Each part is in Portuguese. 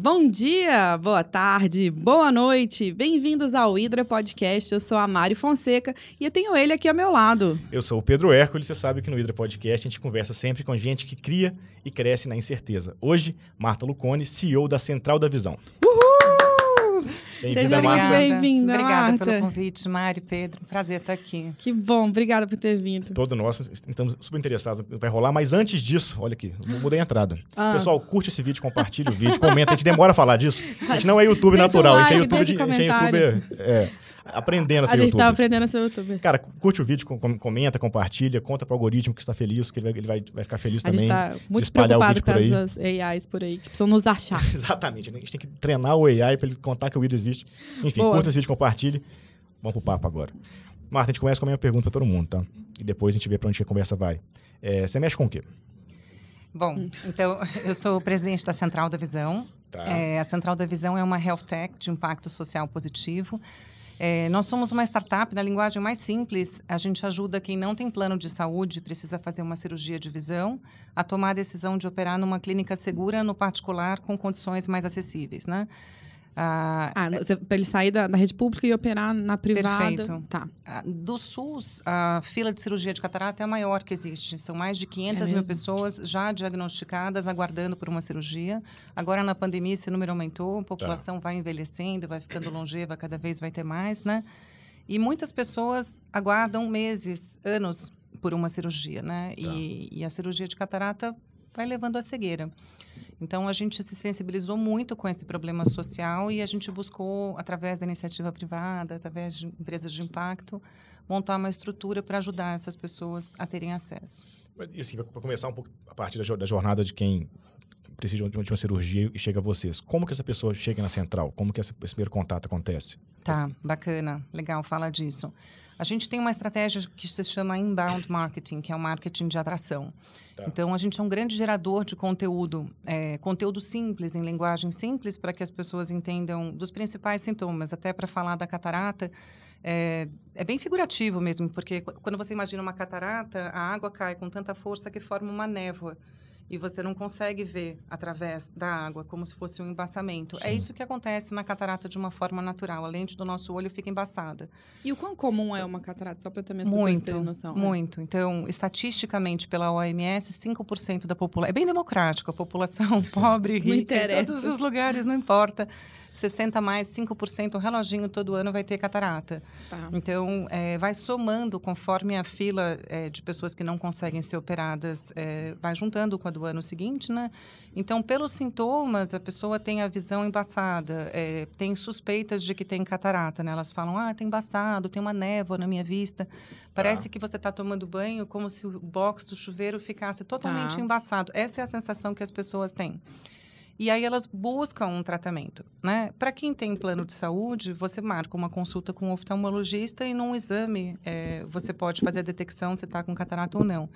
bom dia, boa tarde, boa noite. Bem-vindos ao Hidra Podcast. Eu sou a Mari Fonseca e eu tenho ele aqui ao meu lado. Eu sou o Pedro Hércules. Você sabe que no Hidra Podcast a gente conversa sempre com gente que cria e cresce na incerteza. Hoje, Marta Lucone, CEO da Central da Visão. Bem-vinda, Marta. Bem-vinda, Obrigada Marta. pelo convite, Mari, Pedro. Prazer estar aqui. Que bom, obrigada por ter vindo. Todo nós estamos super interessados. Vai rolar, mas antes disso, olha aqui, mudei a entrada. Ah. Pessoal, curte esse vídeo, compartilha o vídeo, comenta. A gente demora a falar disso. A gente não é YouTube Deixa natural, um a gente é like, YouTube, deixa um a gente é. YouTuber, é, aprendendo a ser A gente YouTuber. tá aprendendo a ser youtuber. Cara, curte o vídeo, com- com- comenta, compartilha, conta pro algoritmo que está feliz, que ele vai, ele vai, vai ficar feliz A também. gente tá de muito espalhar o preocupado vídeo com por aí. essas AIs por aí, que precisam nos achar. Exatamente. né? A gente tem que treinar o AI para ele contar que o vídeo existe. Enfim, Boa. curta esse vídeo, compartilhe. Vamos pro papo agora. Marta, a gente começa com a minha pergunta para todo mundo, tá? E depois a gente vê para onde que a conversa vai. É, você mexe com o quê? Bom, então, eu sou presidente da Central da Visão. Tá. É, a Central da Visão é uma health tech de impacto social positivo. É, nós somos uma startup, na linguagem mais simples, a gente ajuda quem não tem plano de saúde precisa fazer uma cirurgia de visão a tomar a decisão de operar numa clínica segura, no particular, com condições mais acessíveis, né? Ah, Ah, pra ele sair da, da rede pública e operar na privada. Perfeito. Tá. Ah, Do SUS, a fila de cirurgia de catarata é a maior que existe. São mais de 500 É mil pessoas já diagnosticadas, aguardando por uma cirurgia. Agora, na pandemia, esse número aumentou, a população vai envelhecendo, vai ficando longeva, cada vez vai ter mais, né? E muitas pessoas aguardam meses, anos por uma cirurgia, né? E, e a cirurgia de catarata vai levando à cegueira. Então, a gente se sensibilizou muito com esse problema social e a gente buscou, através da iniciativa privada, através de empresas de impacto, montar uma estrutura para ajudar essas pessoas a terem acesso. E assim, para começar um pouco a partir da jornada de quem precisa de uma, cirurgia e chega a vocês. Como que essa pessoa chega na central? Como que esse primeiro contato acontece? Tá, bacana, legal, fala disso. A gente tem uma estratégia que se chama inbound marketing, que é o marketing de atração. Tá. Então, a gente é um grande gerador de conteúdo, é, conteúdo simples, em linguagem simples, para que as pessoas entendam dos principais sintomas. Até para falar da catarata, é, é bem figurativo mesmo, porque qu- quando você imagina uma catarata, a água cai com tanta força que forma uma névoa. E você não consegue ver através da água, como se fosse um embaçamento. É Sim. isso que acontece na catarata de uma forma natural. A lente do nosso olho fica embaçada. E o quão comum é uma catarata? Só pra também as pessoas Muito, terem noção. né? muito. Então, estatisticamente, pela OMS, 5% da população... É bem democrático, a população pobre, Não rica, em interessa. todos os lugares, não importa. 60 mais, 5%, um reloginho todo ano vai ter catarata. Tá. Então, é, vai somando conforme a fila é, de pessoas que não conseguem ser operadas é, vai juntando com a do ano seguinte, né? Então, pelos sintomas, a pessoa tem a visão embaçada, é, tem suspeitas de que tem catarata, né? Elas falam, ah, tem embaçado, tem uma névoa na minha vista. Parece que você está tomando banho como se o box do chuveiro ficasse totalmente Tá. embaçado. Essa é a sensação que as pessoas têm. E aí elas buscam um tratamento, né? Para quem tem plano de saúde, você marca uma consulta com um oftalmologista e num exame eh, você pode fazer a detecção se está com catarata ou não.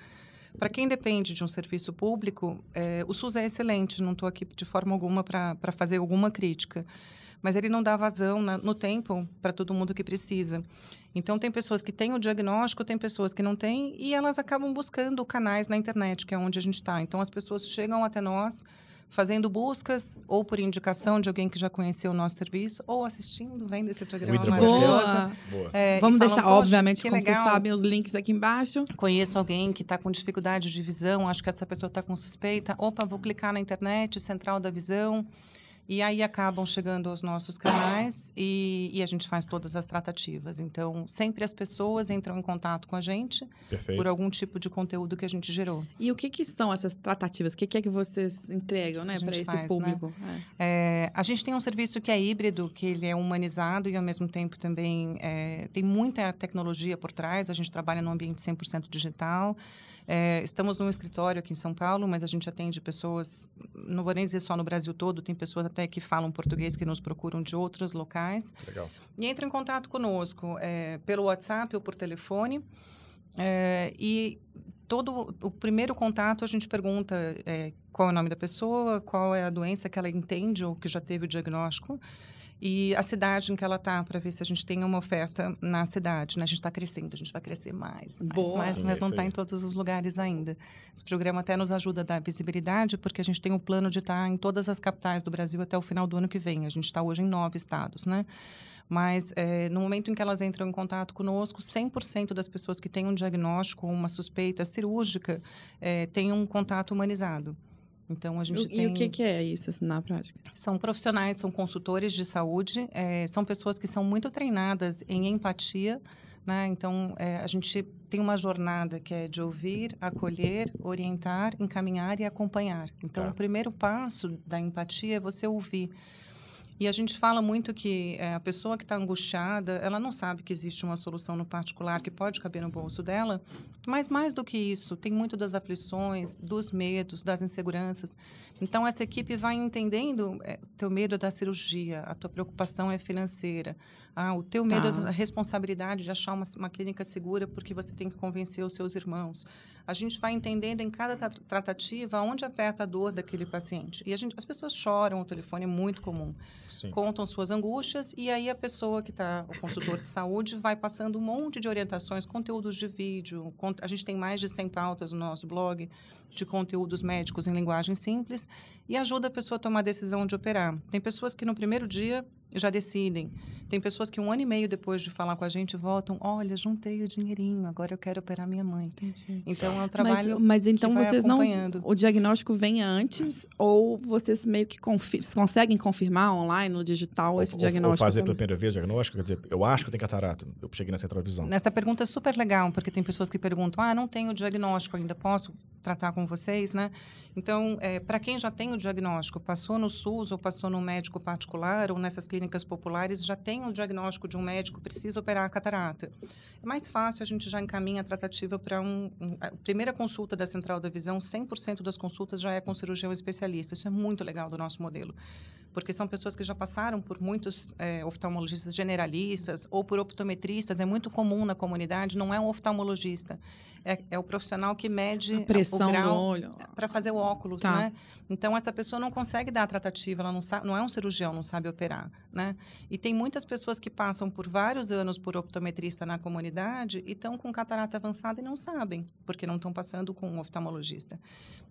Para quem depende de um serviço público, eh, o SUS é excelente, não estou aqui de forma alguma para fazer alguma crítica. Mas ele não dá vazão na- no tempo para todo mundo que precisa. Então, tem pessoas que têm o diagnóstico, tem pessoas que não têm, e elas acabam buscando canais na internet, que é onde a gente está. Então, as pessoas chegam até nós fazendo buscas, ou por indicação de alguém que já conheceu o nosso serviço, ou assistindo, vendo esse programa Hidra maravilhoso. Boa. É, Vamos deixar, "Poxa, obviamente, que como vocês legal. sabem, os links aqui embaixo. Conheço alguém que está com dificuldade de visão, acho que essa pessoa está com suspeita. Opa, vou clicar na internet, Central da Visão. E aí acabam chegando aos nossos canais e, e a gente faz todas as tratativas. Então, sempre as pessoas entram em contato com a gente Perfeito. por algum tipo de conteúdo que a gente gerou. E o que, que são essas tratativas? O que, que é que vocês entregam, né, para esse faz, né? público? É. É, a gente tem um serviço que é híbrido, que ele é humanizado e, ao mesmo tempo, também é, tem muita tecnologia por trás. A gente trabalha num ambiente 100% digital. É, estamos num escritório aqui em São Paulo, mas a gente atende pessoas, não vou nem dizer só no Brasil todo, tem pessoas até que falam português que nos procuram de outros locais. Legal. E entra em contato conosco é, pelo WhatsApp ou por telefone. É, e todo o primeiro contato a gente pergunta é, qual é o nome da pessoa, qual é a doença que ela entende ou que já teve o diagnóstico e a cidade em que ela está, para ver se a gente tem uma oferta na cidade. Né? A gente está crescendo, a gente vai crescer mais, mais, Boa. mais Sim, mas é não está em todos os lugares ainda. Esse programa até nos ajuda a dar visibilidade, porque a gente tem um plano de estar em todas as capitais do Brasil até o final do ano que vem. A gente está hoje em nove estados, né? Mas eh, no momento em que elas entram em contato conosco, 100% das pessoas que têm um diagnóstico ou uma suspeita cirúrgica eh, têm um contato humanizado. Então a gente E tem o que, que é isso assim, na prática? são profissionais, são consultores de saúde, eh, são pessoas que são muito treinadas em empatia. Né? Então, eh, a gente tem uma jornada que é de ouvir, acolher, orientar, encaminhar e acompanhar. Então, Tá. o primeiro passo da empatia é você ouvir. E a gente fala muito que eh, a pessoa que está angustiada, ela não sabe que existe uma solução no particular que pode caber no bolso dela, mas mais do que isso, tem muito das aflições, dos medos, das inseguranças. Então, essa equipe vai entendendo eh, o teu medo é da cirurgia, a tua preocupação é financeira, ah, o teu medo Tá. é a responsabilidade de achar uma, uma clínica segura porque você tem que convencer os seus irmãos. A gente vai entendendo em cada tra- tratativa onde aperta a dor daquele paciente. E a gente, as pessoas choram, o telefone é muito comum Sim. contam suas angústias e aí a pessoa que está, o consultor de saúde, vai passando um monte de orientações, conteúdos de vídeo. con- A gente tem mais de 100 pautas no nosso blog de conteúdos médicos em linguagem simples e ajuda a pessoa a tomar a decisão de operar. Tem pessoas que no primeiro dia já decidem. Tem pessoas que um ano e meio depois de falar com a gente voltam, olha, juntei o dinheirinho, agora eu quero operar minha mãe. Então é um Mas, trabalho mas então vai vocês não. acompanhando. O diagnóstico vem antes ou vocês meio que confi conseguem confirmar online, no digital, esse Ou- diagnóstico? Ou fazer também? pela primeira vez o diagnóstico, quer dizer, eu acho que eu tenho catarata. Eu cheguei na central visão. Essa pergunta é super legal, porque tem pessoas que perguntam: ah, não tenho diagnóstico ainda, posso tratar com vocês, né? Então, para quem já tem o diagnóstico, passou no SUS ou passou no médico particular ou nessas clínicas populares, já tem o diagnóstico de um médico, precisa operar a catarata. É mais fácil, a gente já encaminha a tratativa para um, um- A primeira consulta da Central da Visão, 100% das consultas já é com cirurgião especialista. Isso é muito legal do nosso modelo porque são pessoas que já passaram por muitos eh, oftalmologistas generalistas ou por optometristas. É muito comum na comunidade, não é um oftalmologista, é, é o profissional que mede A pressão o do grau olho. para fazer o óculos, Tá. né? Então essa pessoa não consegue dar a tratativa, ela não sabe, não é um cirurgião, não sabe operar, né? E tem muitas pessoas que passam por vários anos por optometrista na comunidade e estão com catarata avançada e não sabem, porque não estão passando com um oftalmologista.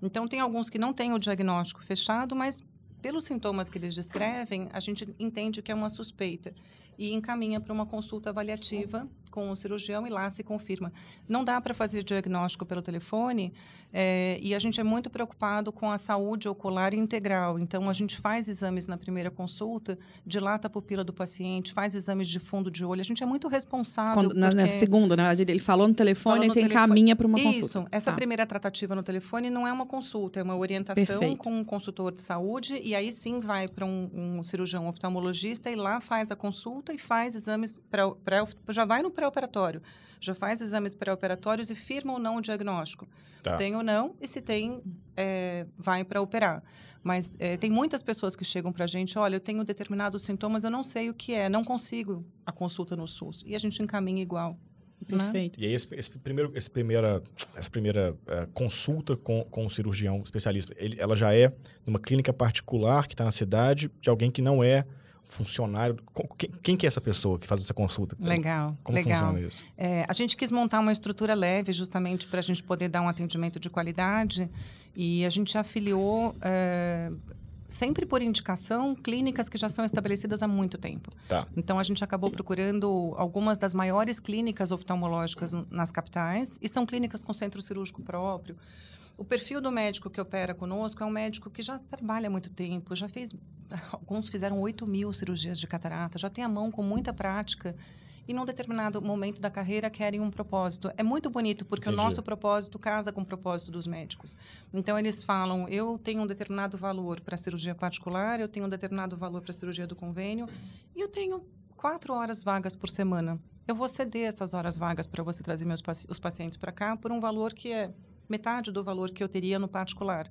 Então tem alguns que não têm o diagnóstico fechado, mas pelos sintomas que eles descrevem, a gente entende que é uma suspeita e encaminha para uma consulta avaliativa com o cirurgião e lá se confirma. Não dá para fazer diagnóstico pelo telefone eh, e a gente é muito preocupado com a saúde ocular integral. Então, a gente faz exames na primeira consulta, dilata a pupila do paciente, faz exames de fundo de olho. A gente é muito responsável. Quando, na, na segunda, na verdade, ele falou no telefone e você encaminha para uma Isso. consulta. Essa Tá. primeira tratativa no telefone não é uma consulta, é uma orientação Perfeito. com um consultor de saúde e aí sim vai para um, um cirurgião oftalmologista e lá faz a consulta e faz exames pré, pré, já vai no pré-operatório, já faz exames pré-operatórios e firma ou não o diagnóstico. Tá. Tem ou não e se tem é, vai para operar. Mas é, tem muitas pessoas que chegam para a gente, olha, eu tenho determinados sintomas, eu não sei o que é, não consigo a consulta no SUS e a gente encaminha igual. né? Perfeito. E aí, esse, esse primeiro, esse primeira, essa primeira eh, consulta com, com o cirurgião especialista, ele- ela já é numa clínica particular que está na cidade, de alguém que não é funcionário. Quem, que é essa pessoa que faz essa consulta? Legal, Como legal. funciona isso? É, a gente quis montar uma estrutura leve justamente para a gente poder dar um atendimento de qualidade e a gente afiliou, é, sempre por indicação, clínicas que já são estabelecidas há muito tempo. Tá. Então, a gente acabou procurando algumas das maiores clínicas oftalmológicas nas capitais e são clínicas com centro cirúrgico próprio. O perfil do médico que opera conosco é um médico que já trabalha há muito tempo, já fez. Alguns fizeram 8 mil cirurgias de catarata, já tem a mão com muita prática e num determinado momento da carreira querem um propósito. É muito bonito porque Entendi. o nosso propósito casa com o propósito dos médicos. Então eles falam: eu tenho um determinado valor para a cirurgia particular, eu tenho um determinado valor para a cirurgia do convênio e eu tenho quatro horas vagas por semana. Eu vou ceder essas horas vagas para você trazer meus paci- os pacientes para cá por um valor que é metade do valor que eu teria no particular.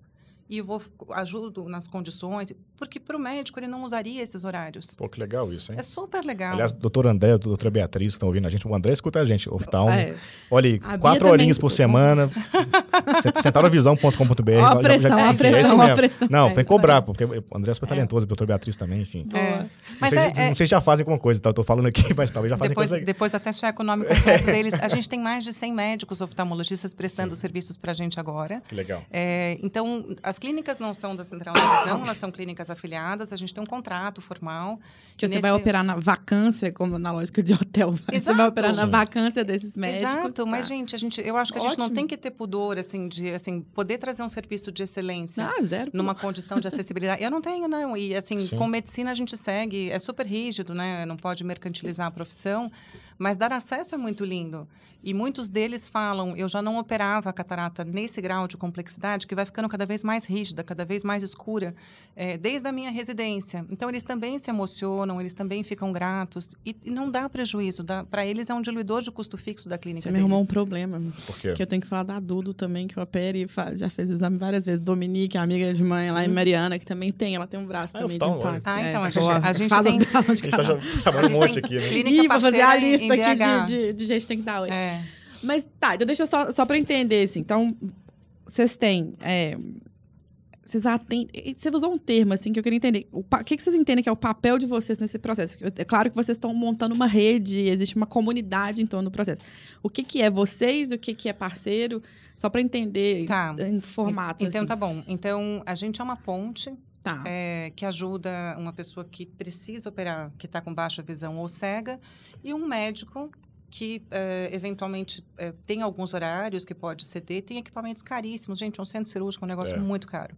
E eu vou ajudo nas condições, porque para o médico ele não usaria esses horários. Pô, que legal isso, hein? É super legal. Aliás, doutor André, doutora Beatriz, que estão ouvindo a gente, o André escuta a gente, oftalmo. É. Olha aí, A quatro horinhas por semana, Ó centaurovisão.com.br. a pressão, ó a enfim, é pressão, ó a pressão. Não, É tem que cobrar, aí. porque o André é super talentoso, a doutora Beatriz também, enfim. É. Não Mas sei, é- se, é- não sei se já fazem alguma coisa, tá? Eu tô falando aqui, mas talvez já fazem depois, coisa depois até checa o nome completo deles. A gente tem mais de 100 médicos oftalmologistas prestando serviços para a gente agora. Que legal. É, então, as clínicas não são da Central da Visão, elas são clínicas afiliadas. A gente tem um contrato formal. Que você Nesse- vai operar na vacância, como na lógica de hotel. vai. Você vai operar na vacância desses médicos. Exato, mas tá? gente, a gente, eu acho que a gente não Ótimo. tem que ter pudor, assim, de assim, poder trazer um serviço de excelência. Ah, zero. Numa condição de acessibilidade. Eu não tenho, não. E, assim, Sim. com medicina a gente segue. É super rígido, né? Não pode mercantilizar a profissão. Mas dar acesso é muito lindo. E muitos deles falam: eu já não operava a catarata nesse grau de complexidade, que vai ficando cada vez mais rígida, cada vez mais escura, eh, desde a minha residência. Então, eles também se emocionam, eles também ficam gratos. E, e não dá prejuízo. Para eles, é um diluidor de custo fixo da clínica Você me deles. arrumou um problema. Por quê? Que eu tenho que falar da Dudo também, que eu opero e fa- já fez exame várias vezes. Dominique, amiga de mãe lá em Sim. Mariana, que também tem. Ela tem um braço Ah, também de então, impacto. Ah, É, então, a gente- a gente Faz tem- operação de A gente tá chamando um gente monte aqui, né? clínica Ih, vou fazer a parceira aqui de, de, de gente que tem que dar oi. É. Mas tá, então deixa eu só, só pra eu entender, assim. Então, vocês têm. é, vocês atendem. Você usou um termo, assim, que eu queria entender. O pa- que, que vocês entendem que é o papel de vocês nesse processo? É claro que vocês estão montando uma rede, existe uma comunidade em torno do processo. O que, que é vocês, o que, que é parceiro? Só pra entender Tá. em formatos. Então assim. tá bom. Então a gente é uma ponte Tá. é, que ajuda uma pessoa que precisa operar, que está com baixa visão ou cega, e um médico que é, eventualmente é, tem alguns horários que pode ceder, tem equipamentos caríssimos. Gente, um centro cirúrgico é um negócio É. muito caro.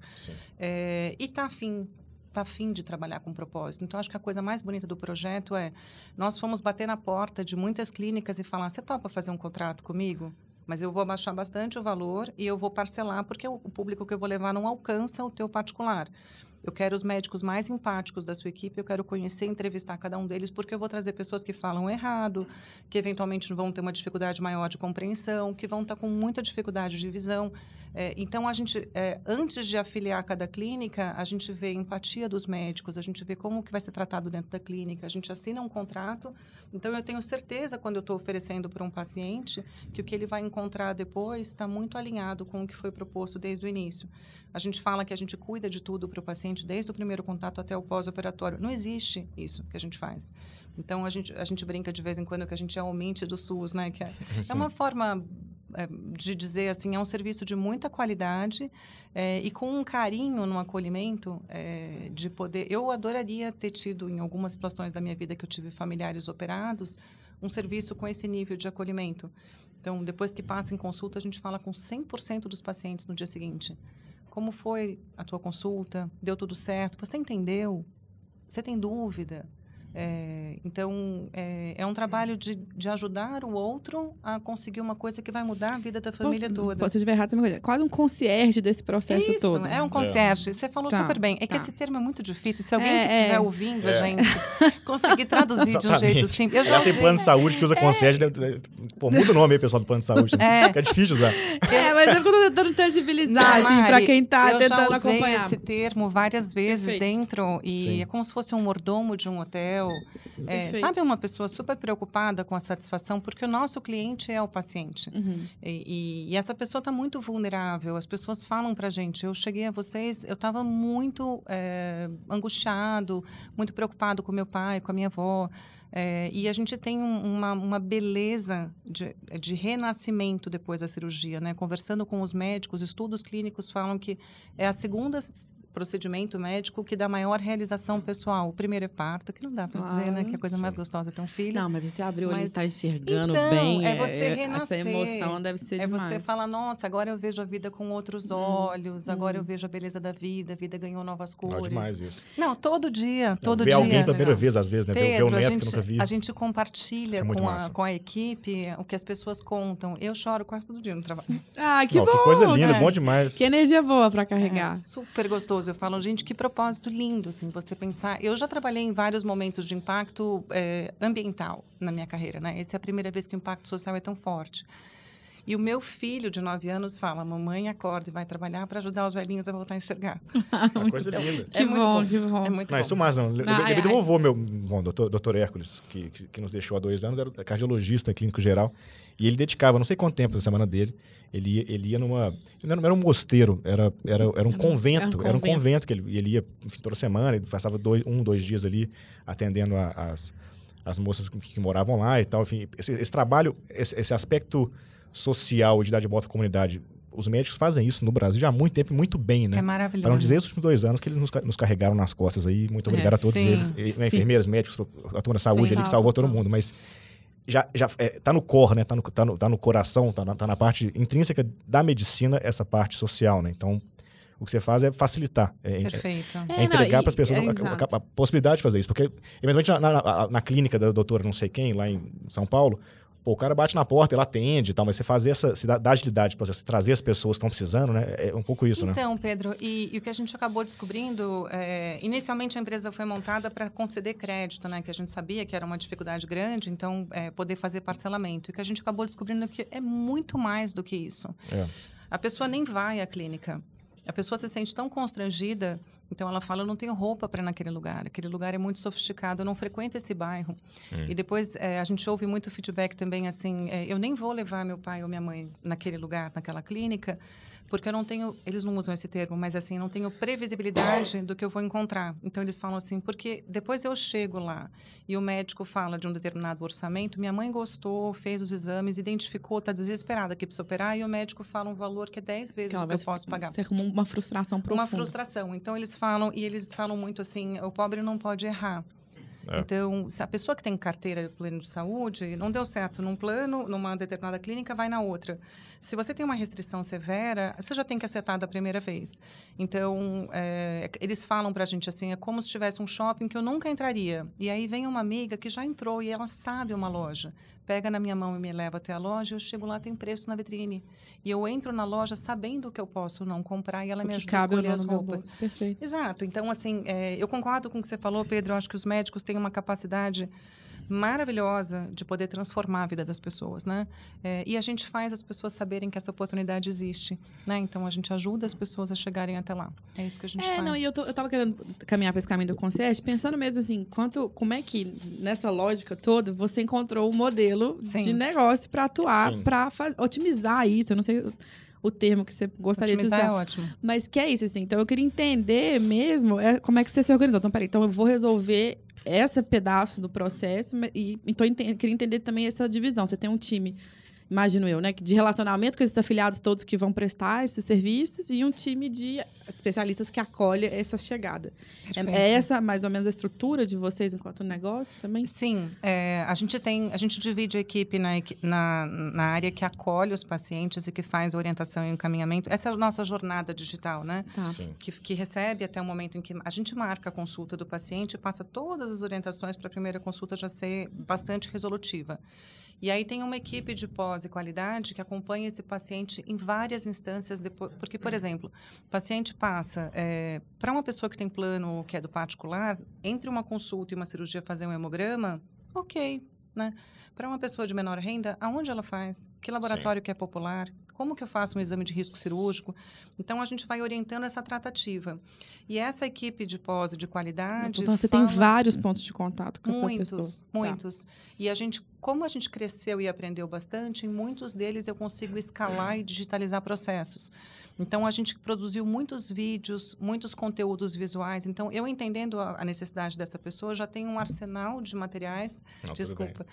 E está afim, tá afim de trabalhar com propósito. Então, acho que a coisa mais bonita do projeto é nós fomos bater na porta de muitas clínicas e falar: você topa fazer um contrato comigo? Mas eu vou abaixar bastante o valor e eu vou parcelar, porque o público que eu vou levar não alcança o teu particular. Eu quero os médicos mais empáticos da sua equipe, eu quero conhecer entrevistar cada um deles, porque eu vou trazer pessoas que falam errado, que eventualmente vão ter uma dificuldade maior de compreensão, que vão estar com muita dificuldade de visão. É, então, a gente, é, antes de afiliar cada clínica, a gente vê a empatia dos médicos, a gente vê como que vai ser tratado dentro da clínica, a gente assina um contrato. Então, eu tenho certeza, quando eu estou oferecendo para um paciente, que o que ele vai encontrar depois está muito alinhado com o que foi proposto desde o início. A gente fala que a gente cuida de tudo para o paciente, desde o primeiro contato até o pós-operatório. Não existe isso que a gente faz. Então, a gente, a gente brinca de vez em quando que a gente é o mint do SUS, né? Que é, é uma forma é, de dizer assim, é um serviço de muita qualidade é, e com um carinho no acolhimento é, de poder. Eu adoraria ter tido em algumas situações da minha vida que eu tive familiares operados um serviço com esse nível de acolhimento. Então, depois que passa em consulta, a gente fala com 100% dos pacientes no dia seguinte. Como foi a tua consulta? Deu tudo certo? Você entendeu? Você tem dúvida? É, então, é, é um trabalho de, de ajudar o outro a conseguir uma coisa que vai mudar a vida da família posso, toda. Posso, se eu estiver errado, você me corrige. Quase um concierge desse processo Isso, todo. é um concierge. Você falou Tá, super bem. É que tá. esse termo é muito difícil. Se alguém É, que é. estiver ouvindo a É. gente conseguir traduzir de um jeito simples. Eu já tem plano de saúde que usa concierge. deve- Pô, muda o nome aí, pessoal, do plano de saúde. né? É. Que é difícil usar. É, mas eu tô tentando tangibilizar, Não, assim, Mari, quem tá eu tentando já usei acompanhar. esse termo várias vezes Perfeito. dentro e Sim. é como se fosse um mordomo de um hotel. É, sabe uma pessoa super preocupada com a satisfação porque o nosso cliente é o paciente. Uhum. E, e- e essa pessoa está muito vulnerável. As pessoas falam para gente: eu cheguei a vocês, eu estava muito eh, angustiado, muito preocupado com meu pai, com a minha avó. Eh, e a gente tem um- uma, uma beleza de, de renascimento depois da cirurgia, né? Conversando com os médicos, estudos clínicos falam que é a segunda procedimento médico que dá maior realização pessoal. O primeiro é parto, que não dá para dizer, né? Claro. Que é a coisa mais gostosa é ter um filho. Não, mas você abriu ali e Mas- tá enxergando Então, bem. é você Essa renascer. emoção deve ser É demais. você falar, nossa, agora eu vejo a vida com outros Hum, olhos, agora hum. eu vejo a beleza da vida, a vida ganhou novas Não, cores. demais isso. Não, todo dia, todo Ver dia. alguém pela primeira vez, às vezes, né? Ver, ver Pedro, o a neto gente, que eu nunca vi. a gente compartilha é com, a, com a equipe o que as pessoas contam. Eu choro quase todo dia no trabalho. Ah, que Não, bom! que coisa linda, né? bom demais. Que energia boa pra É carregar. super gostoso. Eu falo, gente, que propósito lindo, assim, você pensar. Eu já trabalhei em vários momentos de impacto eh, ambiental na minha carreira, né? Essa é a primeira vez que o impacto social é tão forte. E o meu filho de 9 anos fala: mamãe acorda e vai trabalhar para ajudar os velhinhos a voltar a enxergar. Uma coisa linda. Que É muito bom, bom. que bom. É muito Não, bom. isso mais não. Lembrei do vovô, meu bom, doutor, doutor Hércules, que, que, que nos deixou há dois anos, era cardiologista clínico geral. E ele dedicava, não sei quanto tempo na semana dele, ele ia, ele ia numa. Não era, era um mosteiro, era, era, era um convento. Era um convento. convento que ele, ele ia enfim, toda semana, ele passava dois, um, dois dias ali atendendo a- as, as moças que, que moravam lá e tal. Enfim, esse, esse trabalho, esse, esse aspecto social de dar de volta à comunidade, os médicos fazem isso no Brasil já há muito tempo e muito bem, né? É maravilhoso. Para não dizer os últimos dois anos que eles nos, nos carregaram nas costas aí. Muito obrigado É, a todos sim, eles. E, né, enfermeiras, médicos, a turma da saúde Sim, ali que salvou todo mundo. Mas já, já é, tá no core, né? Tá no, tá no, tá no coração, tá na, tá na parte intrínseca da medicina, essa parte social, né? Então, o que você faz é facilitar. É, é- Perfeito. é É, entregar e- para as pessoas é, a- a, a possibilidade de fazer isso. Porque, eventualmente, na- na- na clínica da doutora não sei quem, lá em São Paulo, pô, o cara bate na porta, ela atende e tal, mas você fazer essa, você dá, agilidade para você trazer as pessoas que estão precisando, né? É um pouco isso, né? Então, Pedro, e, e o que a gente acabou descobrindo, é, inicialmente a empresa foi montada para conceder crédito, né? Que a gente sabia que era uma dificuldade grande, então é, poder fazer parcelamento. E o que a gente acabou descobrindo é que é muito mais do que isso. É. A pessoa nem vai à clínica. A pessoa se sente tão constrangida, então ela fala: eu não tenho roupa para ir naquele lugar. Aquele lugar é muito sofisticado, eu não frequento esse bairro. Hum. E depois é, a gente ouve muito feedback também assim: é, eu nem vou levar meu pai ou minha mãe naquele lugar, naquela clínica, porque eu não tenho. Eles não usam esse termo, mas assim, não tenho previsibilidade do que eu vou encontrar. Então eles falam assim: porque depois eu chego lá e o médico fala de um determinado orçamento, minha mãe gostou, fez os exames, identificou, está desesperada que precisa operar, e o médico fala um valor que é 10 vezes o que eu posso pagar. Você arrumou uma frustração profunda. Uma frustração. Então eles falam e eles falam muito assim, o pobre não pode errar. É. Então, se a pessoa que tem carteira de plano de saúde não deu certo num plano, numa determinada clínica, vai na outra. Se você tem uma restrição severa, você já tem que acertar da primeira vez. Então, é, eles falam pra gente assim, é como se tivesse um shopping que eu nunca entraria. E aí vem uma amiga que já entrou e ela sabe uma loja. Pega na minha mão e me leva até a loja, eu chego lá, tem preço na vitrine. E eu entro na loja sabendo o que eu posso não comprar e ela O me ajuda a escolher as roupas. Perfeito. Exato. Então, assim, é, eu concordo com o que você falou, Pedro. Eu acho que os médicos têm uma capacidade maravilhosa de poder transformar a vida das pessoas, né? É, e a gente faz as pessoas saberem que essa oportunidade existe, né? Então, a gente ajuda as pessoas a chegarem até lá. É isso que a gente É, faz. não, e eu, tô, eu tava querendo caminhar para esse caminho do concierge, pensando mesmo assim, quanto, como é que, nessa lógica toda, você encontrou um modelo Sim. de negócio para atuar, para otimizar isso. Eu não sei o, o termo que você gostaria Otimizar de é usar. ótimo. Mas que é isso, assim. Então, eu queria entender mesmo é, como é que você se organizou. Então, peraí, então eu vou resolver esse pedaço do processo e então ente- queria entender também essa divisão. Você tem um time, imagino eu, né, de relacionamento com esses afiliados todos que vão prestar esses serviços e um time de especialistas que acolhe essa chegada. É, Perfeito. é essa mais ou menos a estrutura de vocês enquanto negócio também? Sim, é, a gente tem, a gente divide a equipe na, na, na área que acolhe os pacientes e que faz orientação e encaminhamento. Essa é a nossa jornada digital, né? Tá. Que, que recebe até o momento em que a gente marca a consulta do paciente, passa todas as orientações para a primeira consulta já ser bastante resolutiva. E aí tem uma equipe de pós e qualidade que acompanha esse paciente em várias instâncias depois, porque por exemplo, o paciente passa para uma pessoa que tem plano que é do particular, entre uma consulta e uma cirurgia fazer um hemograma, ok, né? Para uma pessoa de menor renda, aonde ela faz? Que laboratório que é popular? Como que eu faço um exame de risco cirúrgico? Então, a gente vai orientando essa tratativa. E essa equipe de pós e de qualidade... Então, você tem fala- vários pontos de contato com essa Muitos, pessoa. Tá. muitos. E a gente, como a gente cresceu e aprendeu bastante, em muitos deles eu consigo escalar e digitalizar processos. Então a gente produziu muitos vídeos, muitos conteúdos visuais. Então eu entendendo a, a necessidade dessa pessoa, já tenho um arsenal de materiais, Não, desculpa,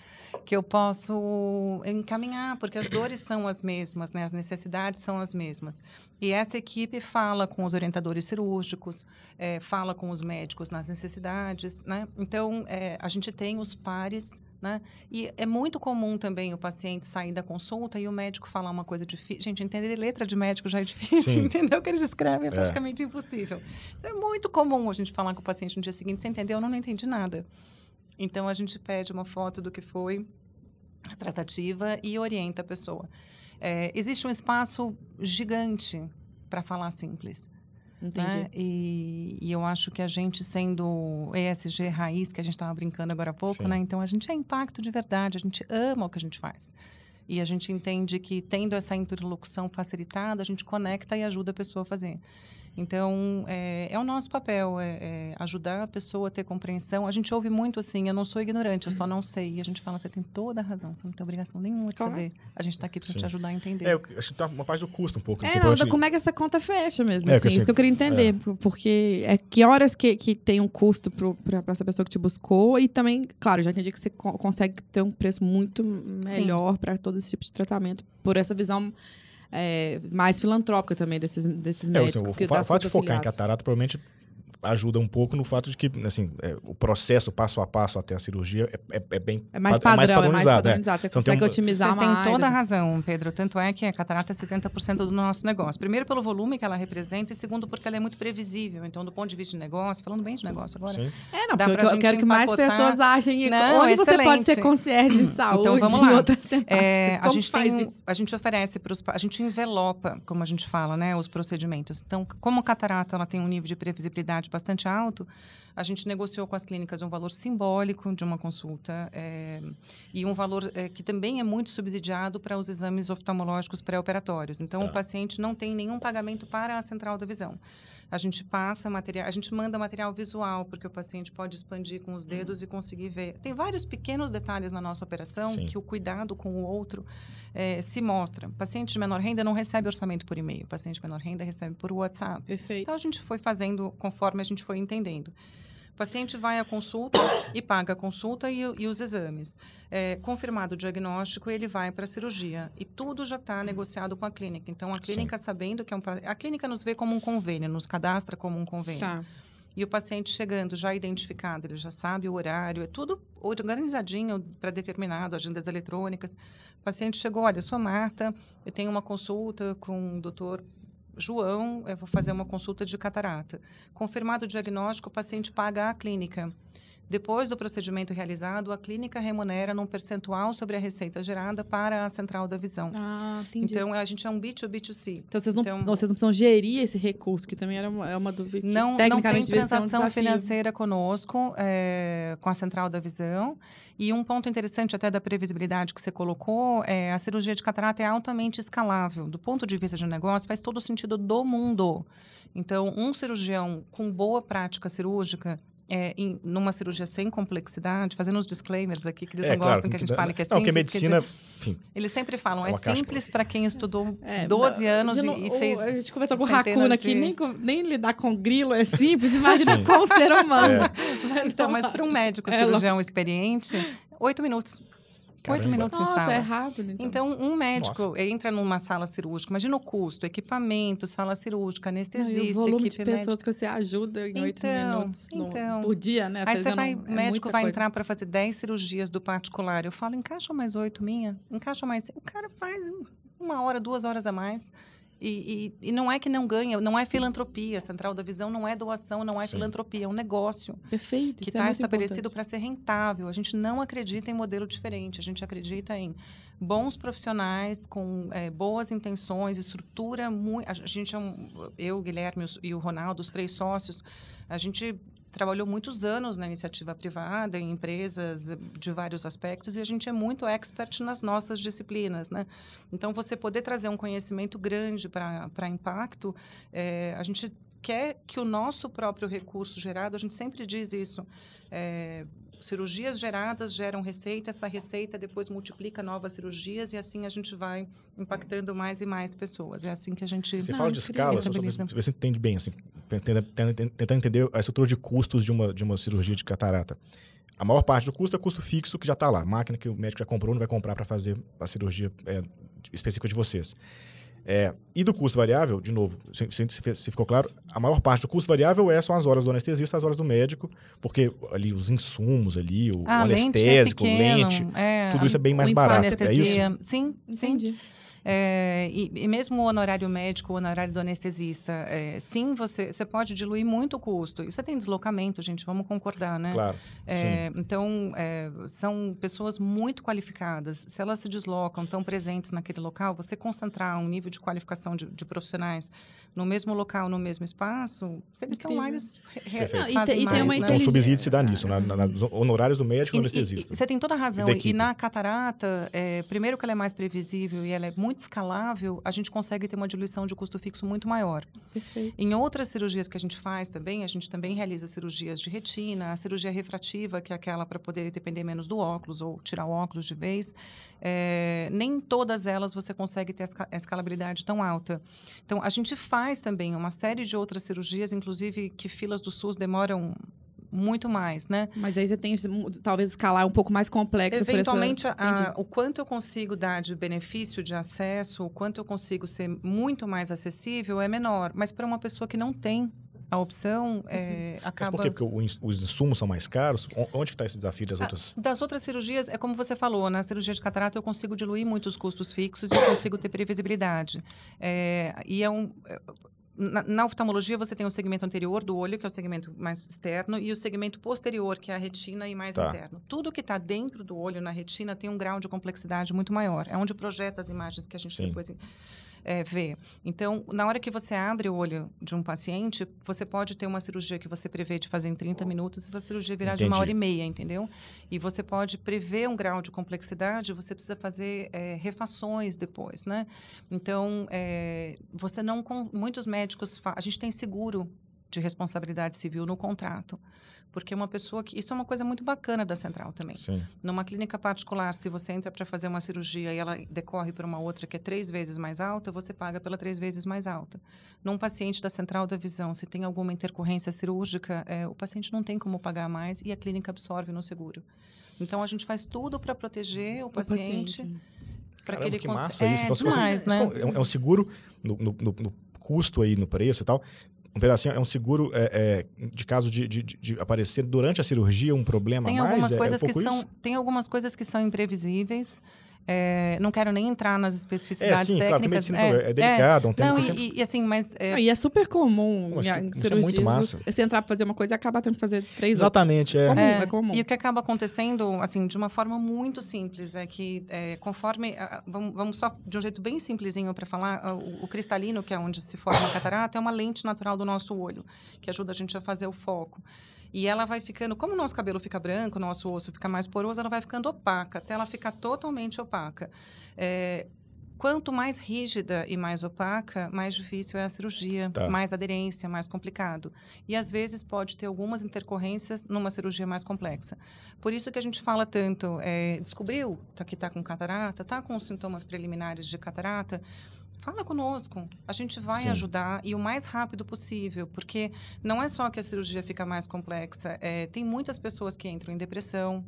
que eu posso encaminhar, porque as dores são as mesmas, né? As necessidades são as mesmas. E essa equipe fala com os orientadores cirúrgicos, eh, fala com os médicos nas necessidades, né? Então, eh, a gente tem os pares, né? E é muito comum também o paciente sair da consulta e o médico falar uma coisa difícil. Gente, entender letra de médico já é difícil, Sim. entender o que eles escrevem é É. praticamente impossível. Então, é muito comum a gente falar com o paciente no dia seguinte, você entendeu? Eu não entendi nada. Então, a gente pede uma foto do que foi a tratativa e orienta a pessoa. É, existe um espaço gigante para falar simples. Entendi. né? E, e eu acho que a gente sendo ESG raiz, que a gente estava brincando agora há pouco, Sim. né? Então a gente é impacto de verdade, a gente ama o que a gente faz. E a gente entende que, tendo essa interlocução facilitada, a gente conecta e ajuda a pessoa a fazer. Então, é, é o nosso papel, é, é ajudar a pessoa a ter compreensão. A gente ouve muito assim, eu não sou ignorante, eu só não sei. E a gente fala, você tem toda a razão, você não tem obrigação nenhuma de claro. saber. A gente está aqui para te ajudar a entender. É, eu acho que tá uma parte do custo um pouco. É, não, como é que essa conta fecha mesmo, é, assim, isso que eu queria entender. É. Porque é que horas que, que tem um custo para essa pessoa que te buscou e também, claro, já entendi que você co consegue ter um preço muito melhor para todo esse tipo de tratamento, por essa visão é, mais filantrópica também desses, desses médicos. É, assim, o, que o fato de focar em catarata provavelmente ajuda um pouco no fato de que, assim, é, o processo passo a passo até a cirurgia é, é, é bem é mais, padrão, é mais padronizado. É mais padronizado. Você então, consegue um, otimizar você mais. Você tem toda a razão, Pedro. Tanto é que a catarata é 70% do nosso negócio. Primeiro, pelo volume que ela representa e segundo, porque ela é muito previsível. Então, do ponto de vista de negócio, falando bem de negócio agora. Sim. É, não, dá porque eu, quero que mais pessoas achem não, onde excelente. você pode ser concierge de saúde então, vamos lá. outras temáticas. É, a, gente tem, isso? a gente oferece para os... A gente envelopa, como a gente fala, né, os procedimentos. Então, como a catarata ela tem um nível de previsibilidade bastante alto, a gente negociou com as clínicas um valor simbólico de uma consulta é, e um valor é, que também é muito subsidiado para os exames oftalmológicos pré-operatórios. Então, tá. o paciente não tem nenhum pagamento para a central da visão. A gente passa material, a gente manda material visual, porque o paciente pode expandir com os dedos e conseguir ver. Tem vários pequenos detalhes na nossa operação Sim. que o cuidado com o outro é, se mostra. Paciente de menor renda não recebe orçamento por e-mail, paciente de menor renda recebe por WhatsApp. Perfeito. Então a gente foi fazendo conforme a gente foi entendendo. O paciente vai à consulta e paga a consulta e, e os exames. É, confirmado o diagnóstico, ele vai para a cirurgia. E tudo já está negociado com a clínica. Então, a clínica, Sim. sabendo que é um... A clínica nos vê como um convênio, nos cadastra como um convênio. Tá. E o paciente chegando já identificado, ele já sabe o horário, é tudo organizadinho para determinado, agendas eletrônicas. O paciente chegou, olha, sou Marta, eu tenho uma consulta com o doutor João, eu vou fazer uma consulta de catarata. Confirmado o diagnóstico, o paciente paga à clínica. Depois do procedimento realizado, a clínica remunera num percentual sobre a receita gerada para a central da visão. Ah, entendi. Então, a gente é um B2B2C. Então, vocês não, então, vocês não precisam gerir esse recurso, que também era uma, é uma dúvida. Não, tecnicamente não tem transação um financeira conosco, é, com a central da visão. E um ponto interessante até da previsibilidade que você colocou, é a cirurgia de catarata é altamente escalável. Do ponto de vista de negócio, faz todo o sentido do mundo. Então, um cirurgião com boa prática cirúrgica é, em, numa cirurgia sem complexidade, fazendo os disclaimers aqui, que eles é, não claro, gostam que a gente fale que é simples. Não, que a medicina, que enfim, Eles sempre falam, é, é simples para quem estudou é, 12 anos não, e, e, fez A gente conversou com o Racuna aqui, de... nem, nem lidar com grilo é simples, imagina com o ser humano. É. Mas, então, mas para um médico é, cirurgião experiente, oito minutos. Oito minutos Nossa, em sala. é rápido, então. Então, um médico Nossa. entra numa sala cirúrgica, imagina o custo, equipamento, sala cirúrgica, anestesista, Não, o volume de pessoas médica. que você ajuda em oito então, minutos então, no, por dia, né? Aí você vai, o é médico vai coisa. entrar para fazer dez cirurgias do particular. Eu falo, encaixa mais oito minhas, encaixa mais... O cara faz uma hora, duas horas a mais. E, e, e, não é que não ganha, não é filantropia. A Central da Visão não é doação, não é Sim. filantropia, é um negócio. Perfeito. Que está é estabelecido para ser rentável. A gente não acredita em modelo diferente. A gente acredita em bons profissionais com é, boas intenções, estrutura muito. A gente é um, eu, Guilherme e o Ronaldo, os três sócios, a gente trabalhou muitos anos na iniciativa privada, em empresas de vários aspectos, e a gente é muito expert nas nossas disciplinas, né? Então, você poder trazer um conhecimento grande para impacto, é, a gente quer que o nosso próprio recurso gerado, a gente sempre diz isso, é, cirurgias geradas geram receita, essa receita depois multiplica novas cirurgias e assim a gente vai impactando mais e mais pessoas. É assim que a gente. Você Não, fala de escala, só, só, você entende bem, assim, tentando entender a estrutura de custos de uma, de uma cirurgia de catarata. A maior parte do custo é custo fixo que já está lá. Máquina que o médico já comprou, não vai comprar para fazer a cirurgia é, específica de vocês. É, e do custo variável, de novo, se, se, se, ficou claro, a maior parte do custo variável é, são as horas do anestesista, as horas do médico, porque ali os insumos ali, o, ah, o anestésico, lente, é pequeno, lente, é, tudo isso é bem mais barato. É isso? Sim, sim. Entendi. É, e, e, mesmo o honorário médico, o honorário do anestesista, é, sim, você, você pode diluir muito o custo. E você tem deslocamento, gente, vamos concordar, né? Claro. É, então, é, são pessoas muito qualificadas. Se elas se deslocam, estão presentes naquele local, você concentrar um nível de qualificação de, de profissionais no mesmo local, no mesmo espaço, se eles estão lá, eles fazem e, tem- e tem mais, uma né? Então, o subsídio se dá nisso, na, na, honorários do médico e do E- anestesista. e Você tem toda a razão. E, na catarata, é, primeiro que ela é mais previsível e ela é muito escalável, a gente consegue ter uma diluição de custo fixo muito maior. Perfeito. Em outras cirurgias que a gente faz também, a gente também realiza cirurgias de retina, a cirurgia refrativa, que é aquela para poder depender menos do óculos ou tirar o óculos de vez. É, nem todas elas você consegue ter a escalabilidade tão alta. Então, a gente faz também uma série de outras cirurgias, inclusive que filas do SUS demoram muito mais, né? Mas aí você tem, talvez, escalar um pouco mais complexo. por essa- Eventualmente, a- o quanto eu consigo dar de benefício de acesso, o quanto eu consigo ser muito mais acessível é menor. Mas para uma pessoa que não tem a opção, é, Mas acaba... por quê? Porque os insumos são mais caros? Onde está esse desafio das Ah, outras? Das outras cirurgias, é como você falou, na cirurgia de catarata eu consigo diluir muitos custos fixos e eu consigo ter previsibilidade. É, e é um. Na, na oftalmologia, você tem o segmento anterior do olho, que é o segmento mais externo, e o segmento posterior, que é a retina e mais Tá. interno. Tudo que está dentro do olho, na retina, tem um grau de complexidade muito maior. É onde projeta as imagens que a gente Sim. depois é, vê. Então, na hora que você abre o olho de um paciente, você pode ter uma cirurgia que você prevê de fazer em 30 minutos, essa cirurgia virar de uma Entendi. hora e meia, entendeu? E você pode prever um grau de complexidade, você precisa fazer é, refações depois, né? Então, é, você não... com- Muitos médicos... A gente tem seguro de responsabilidade civil no contrato. Porque uma pessoa que... Isso é uma coisa muito bacana da Central também. Sim. Numa clínica particular, se você entra para fazer uma cirurgia e ela decorre para uma outra que é três vezes mais alta, você paga pela três vezes mais alta. Num paciente da central da visão, se tem alguma intercorrência cirúrgica, eh, o paciente não tem como pagar mais e a clínica absorve no seguro. Então a gente faz tudo para proteger o, O paciente, para que ele que consiga. massa isso. É, Então, você demais, né? É um, é um seguro no, no- no- no custo aí, no preço e tal. Um pedacinho é um seguro é, é, de caso de, de- de- aparecer durante a cirurgia um problema Tem mais? algumas É- é coisas um que são, isso? tem algumas coisas que são imprevisíveis. Eh, não quero nem entrar nas É, especificidades sim, claro, que técnicas. medicina é, é delicado, é um tema Não, que e, sempre... e- e assim, mas é, Não, e é super comum Pô, mas em, que- em isso é muito cirurgias massa. você entrar pra fazer uma coisa e acabar tendo que fazer três Exatamente, é. outras. Comum, é, É, comum. E o que acaba acontecendo, assim, de uma forma muito simples, é que é, conforme. vamos, vamos só de um jeito bem simplesinho para falar, o, o cristalino, que é onde se forma a catarata, é uma lente natural do nosso olho, que ajuda a gente a fazer o foco. E ela vai ficando, como o nosso cabelo fica branco, o nosso osso fica mais poroso, ela vai ficando opaca, até ela ficar totalmente opaca. É, quanto mais rígida e mais opaca, mais difícil é a cirurgia, Tá. mais aderência, mais complicado. E às vezes pode ter algumas intercorrências numa cirurgia mais complexa. Por isso que a gente fala tanto, é, descobriu que está com catarata, está com sintomas preliminares de catarata, fala conosco. A gente vai Sim. ajudar e o mais rápido possível, porque não é só que a cirurgia fica mais complexa, é, tem muitas pessoas que entram em depressão,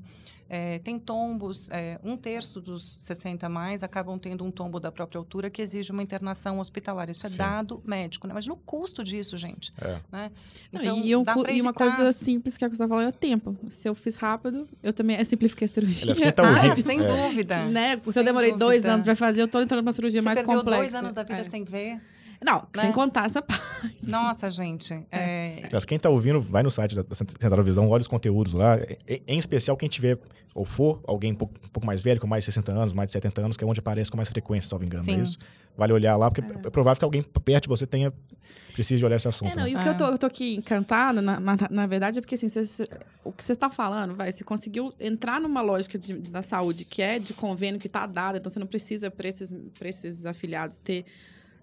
é, tem tombos, é, um terço dos 60 a mais acabam tendo um tombo da própria altura que exige uma internação hospitalar. Isso é Sim. dado médico, né? Imagina o custo disso, gente. É. Né? Não, Então, e, pra e uma coisa simples que é o você tá falando é tempo. Se eu fiz rápido, eu também eu simplifiquei a cirurgia. Aliás, tá Ah, sem é. dúvida. Né? Se eu demorei dois dúvida. anos pra fazer, eu tô entrando numa cirurgia Você mais perdeu complexa. dois anos da vida É. sem ver. Não, sem né? contar essa parte. Nossa, gente. é, Aliás, quem está ouvindo, vai no site da Central Visão, olha os conteúdos lá. Em- Em especial, quem tiver, ou for, alguém um pouco, um pouco mais velho, com mais de 60 anos, mais de 70 anos, que é onde aparece com mais frequência, se não me engano, é Sim. isso? Vale olhar lá, porque é, provável que alguém perto de você tenha, precise de olhar esse assunto. É, não, né? e o que É. eu tô, eu tô aqui encantada, na, na, na verdade, é porque assim, cê- cê- o que você está falando, vai, você conseguiu entrar numa lógica de- da saúde que é de convênio que está dado, então você não precisa para esses, pra esses afiliados ter.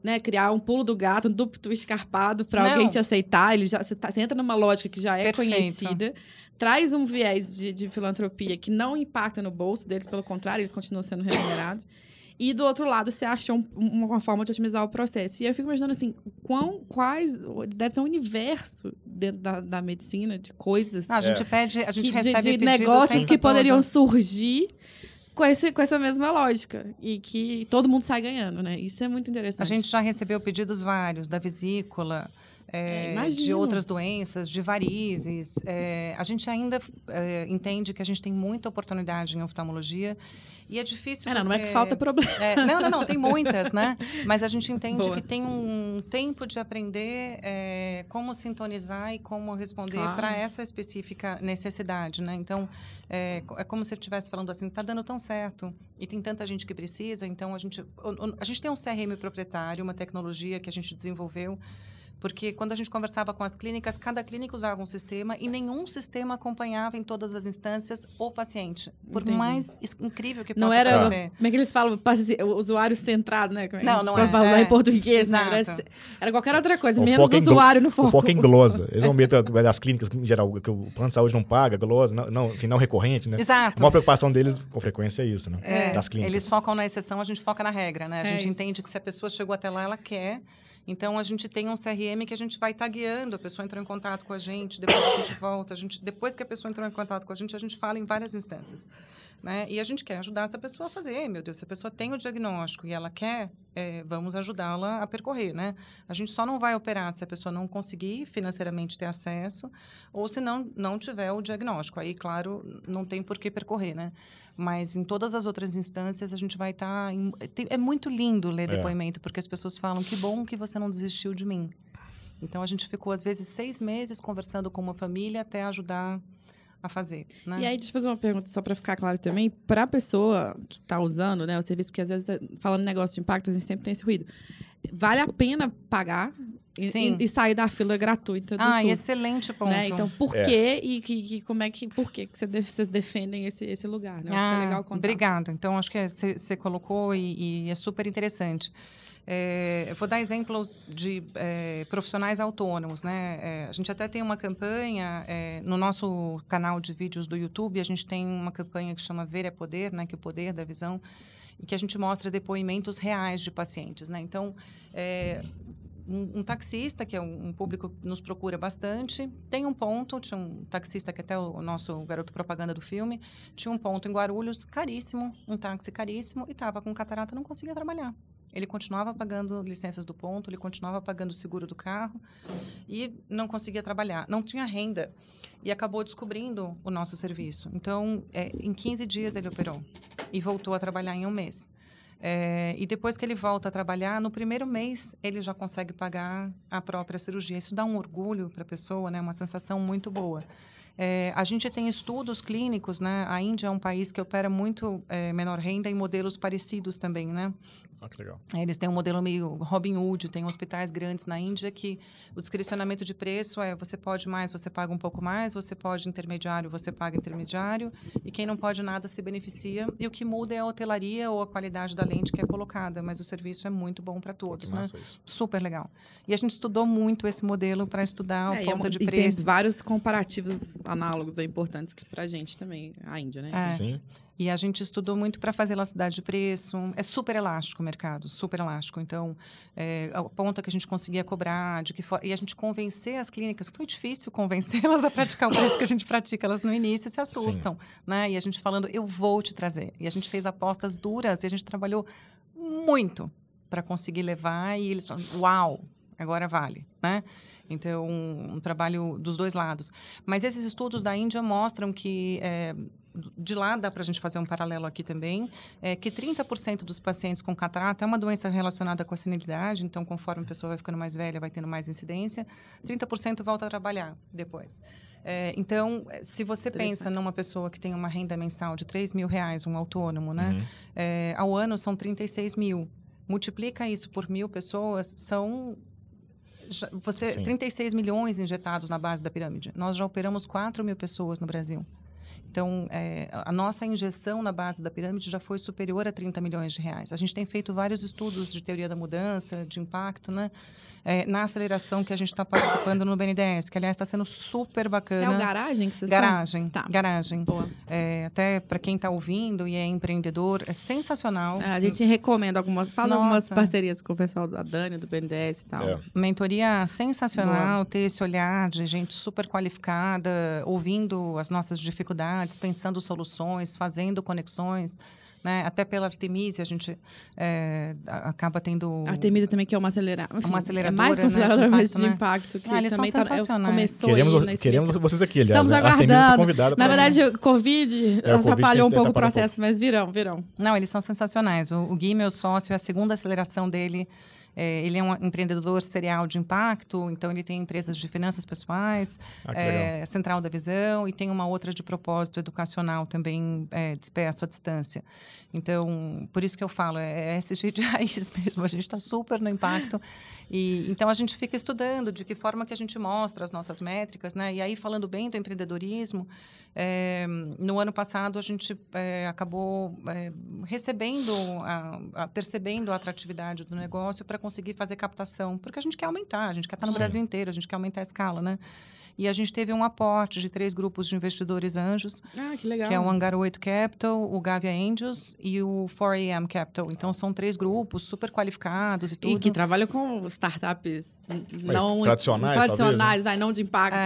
Né, criar um pulo do gato, um duplo escarpado para alguém te aceitar. Ele já, você, tá- você entra numa lógica que já é Perfeito. conhecida, traz um viés de, de filantropia que não impacta no bolso deles, pelo contrário, eles continuam sendo remunerados. E do outro lado, você achou um- uma forma de otimizar o processo. E eu fico imaginando assim, quão, quais. Deve ter um universo dentro da, da medicina de coisas. a gente pede, a gente que- de, recebe de pedidos o negócios que poderiam todo. surgir com, esse, com essa mesma lógica. E que todo mundo sai ganhando, né? Isso é muito A interessante. gente já recebeu pedidos vários da vesícula, é, É, de outras doenças, de varizes. É, a gente ainda é, entende que a gente tem muita oportunidade em oftalmologia e é difícil. É, não, não é você- que falta problema. é, não, não, não, tem muitas, né? Mas a gente entende Boa. que tem um tempo de aprender é, como sintonizar e como responder Claro. para essa específica necessidade, né? Então, é, co- como se eu estivesse falando assim, tá dando tão certo e tem tanta gente que precisa, então a gente, a gente tem um CRM proprietário, uma tecnologia que a gente desenvolveu, porque quando a gente conversava com as clínicas, cada clínica usava um sistema e nenhum sistema acompanhava em todas as instâncias o paciente. Por Entendi. mais is- incrível que Não possa era. parecer. Como é que eles falam? O Usuário centrado, né? Como é Não, a não vai é, usar é. em português, né? Era, era qualquer outra coisa, O menos foco é usuário no O foco. foco é em glosa. Eles vão meter das clínicas, em geral, que o plano de saúde não paga, glosa, não, não, enfim, não recorrente, né? A Exato. maior preocupação deles, com frequência, é isso, né? É, das clínicas. Eles focam na exceção, a gente foca na regra, né? A É gente isso. entende que se a pessoa chegou até lá, ela quer. Então, a gente tem um CRM que a gente vai estar guiando. A pessoa entrou em contato com a gente, depois a gente volta. A gente, depois que a pessoa entrou em contato com a gente, a gente fala em várias instâncias. Né? E a gente quer ajudar essa pessoa a fazer. Meu Deus, se a pessoa tem o diagnóstico e ela quer, é, vamos ajudá-la a percorrer, né? A gente só não vai operar se a pessoa não conseguir financeiramente ter acesso ou se não, não tiver o diagnóstico. Aí, claro, não tem por que percorrer, né? Mas em todas as outras instâncias a gente vai estar. é muito lindo ler É. depoimento, porque as pessoas falam: que bom que você não desistiu de mim. Então a gente ficou, às vezes, seis meses conversando com uma família até ajudar a fazer. Né? E aí, deixa eu fazer uma pergunta só para ficar claro também. Para a pessoa que está usando né, o serviço, porque às vezes, falando em negócio de impacto, a gente sempre tem esse ruído. Vale a pena pagar e, Sim. e- sair da fila gratuita do Ah, SUS? excelente ponto. Né? Então, por É. quê e que, que- como é que, por quê que vocês defendem esse, esse lugar? Né? Acho que é Ah, legal contar. Obrigada. Então, acho que você colocou e, e é super interessante. É, eu vou dar exemplos de é, profissionais autônomos, né? É, a gente até tem uma campanha é, no nosso canal de vídeos do YouTube. A gente tem uma campanha que chama Ver é Poder, né? Que é o poder da visão, e que a gente mostra depoimentos reais de pacientes, né? Então, é, um, um taxista, que é um, um público que nos procura bastante, tem um ponto, tinha um taxista que até o, o nosso garoto propaganda do filme, tinha um ponto em Guarulhos, caríssimo, um táxi caríssimo, e estava com catarata, não conseguia trabalhar. Ele continuava pagando licenças do ponto, ele continuava pagando o seguro do carro e não conseguia trabalhar, não tinha renda. E acabou descobrindo o nosso serviço. Então, é, em 15 dias ele operou e voltou a trabalhar em um mês. É, e depois que ele volta a trabalhar, no primeiro mês ele já consegue pagar a própria cirurgia. Isso dá um orgulho para a pessoa, né? Uma sensação muito boa. É, a gente tem estudos clínicos, né? A Índia é um país que opera muito é, menor renda em modelos parecidos também, né? Ah, que legal. Eles têm um modelo meio Robin Hood, tem hospitais grandes na Índia que o discricionamento de preço é você pode mais, você paga um pouco mais, você pode intermediário, você paga intermediário, e quem não pode nada se beneficia. E o que muda é a hotelaria ou a qualidade da lente que é colocada, mas o serviço é muito bom para todos, que né? isso. Super legal. E a gente estudou muito esse modelo para estudar É, o e é ponto uma- de e tem preço. vários comparativos análogos aí importantes que pra gente também, a Índia, né? É. Sim. E a gente estudou muito para fazer elasticidade de preço. É super elástico o mercado, super elástico. Então, é, a ponta que a gente conseguia cobrar, de que forma. E a gente convencer as clínicas, foi difícil convencê-las a praticar o preço que a gente pratica. Elas no início se assustam, né? E a gente falando, eu vou te trazer. E a gente fez apostas duras e a gente trabalhou muito para conseguir levar. E eles falaram, uau, agora vale, né? Então, um, um trabalho dos dois lados. Mas esses estudos da Índia mostram que é, de lá dá para a gente fazer um paralelo aqui também, é que 30% dos pacientes com catarata é uma doença relacionada com a senilidade, então conforme a pessoa vai ficando mais velha, vai tendo mais incidência, 30% volta a trabalhar depois. É, então, se você pensa numa pessoa que tem uma renda mensal de 3 mil reais, um autônomo, né? Uhum. É, ao ano são 36 mil. Multiplica isso por mil pessoas, são você Sim. 36 milhões injetados na base da pirâmide. Nós já operamos 4 mil pessoas no Brasil. Então, é, a nossa injeção na base da pirâmide já foi superior a 30 milhões de reais. A gente tem feito vários estudos de teoria da mudança, de impacto, né? É, na aceleração que a gente está participando no BNDES, que, aliás, está sendo super É bacana. o garagem que vocês Garagem, Tá. garagem. estão? Boa. É, até para quem está ouvindo e é empreendedor, é sensacional. É, a gente recomenda algumas, fala algumas parcerias com o pessoal da Dani, do BNDES e tal. É. Mentoria sensacional, ter esse olhar de gente super qualificada, ouvindo as nossas dificuldades, pensando soluções, fazendo conexões. né? Até pela Artemisia, a gente é, acaba tendo... A Artemisia também que é uma aceleradora. Assim, Uma É aceleradora, mais né, consideradora de de né? impacto. Que Ah, eles são também tá, começou Queremos, aí queremos vocês aqui, aliás. Estamos tá aguardando. convidada Na verdade, o Covid É, o Covid atrapalhou um pouco o atrapalha um processo, mas virão, virão. Não, eles são sensacionais. O, o Gui, meu sócio, é a segunda aceleração dele. É, ele é um empreendedor serial de impacto, então ele tem empresas de finanças pessoais, Ah, é, Central da Visão, e tem uma outra de propósito educacional também, é, disperso à distância. Então, por isso que eu falo, é, é SG de raiz mesmo, a gente está super no impacto. E, então, a gente fica estudando de que forma que a gente mostra as nossas métricas, né? E aí, falando bem do empreendedorismo, é, no ano passado, a gente é, acabou é, recebendo, a, a- percebendo a atratividade do negócio para conseguir fazer captação, porque a gente quer aumentar, a gente quer estar no Sim. Brasil inteiro, a gente quer aumentar a escala, né? E a gente teve um aporte de três grupos de investidores anjos, Ah, que legal. que é o Hangar 8 Capital, o Gavia Angels e o 4AM Capital. Então, são três grupos super qualificados e tudo. E que trabalham com startups não tradicionais, tradicionais, vai, não de impacto.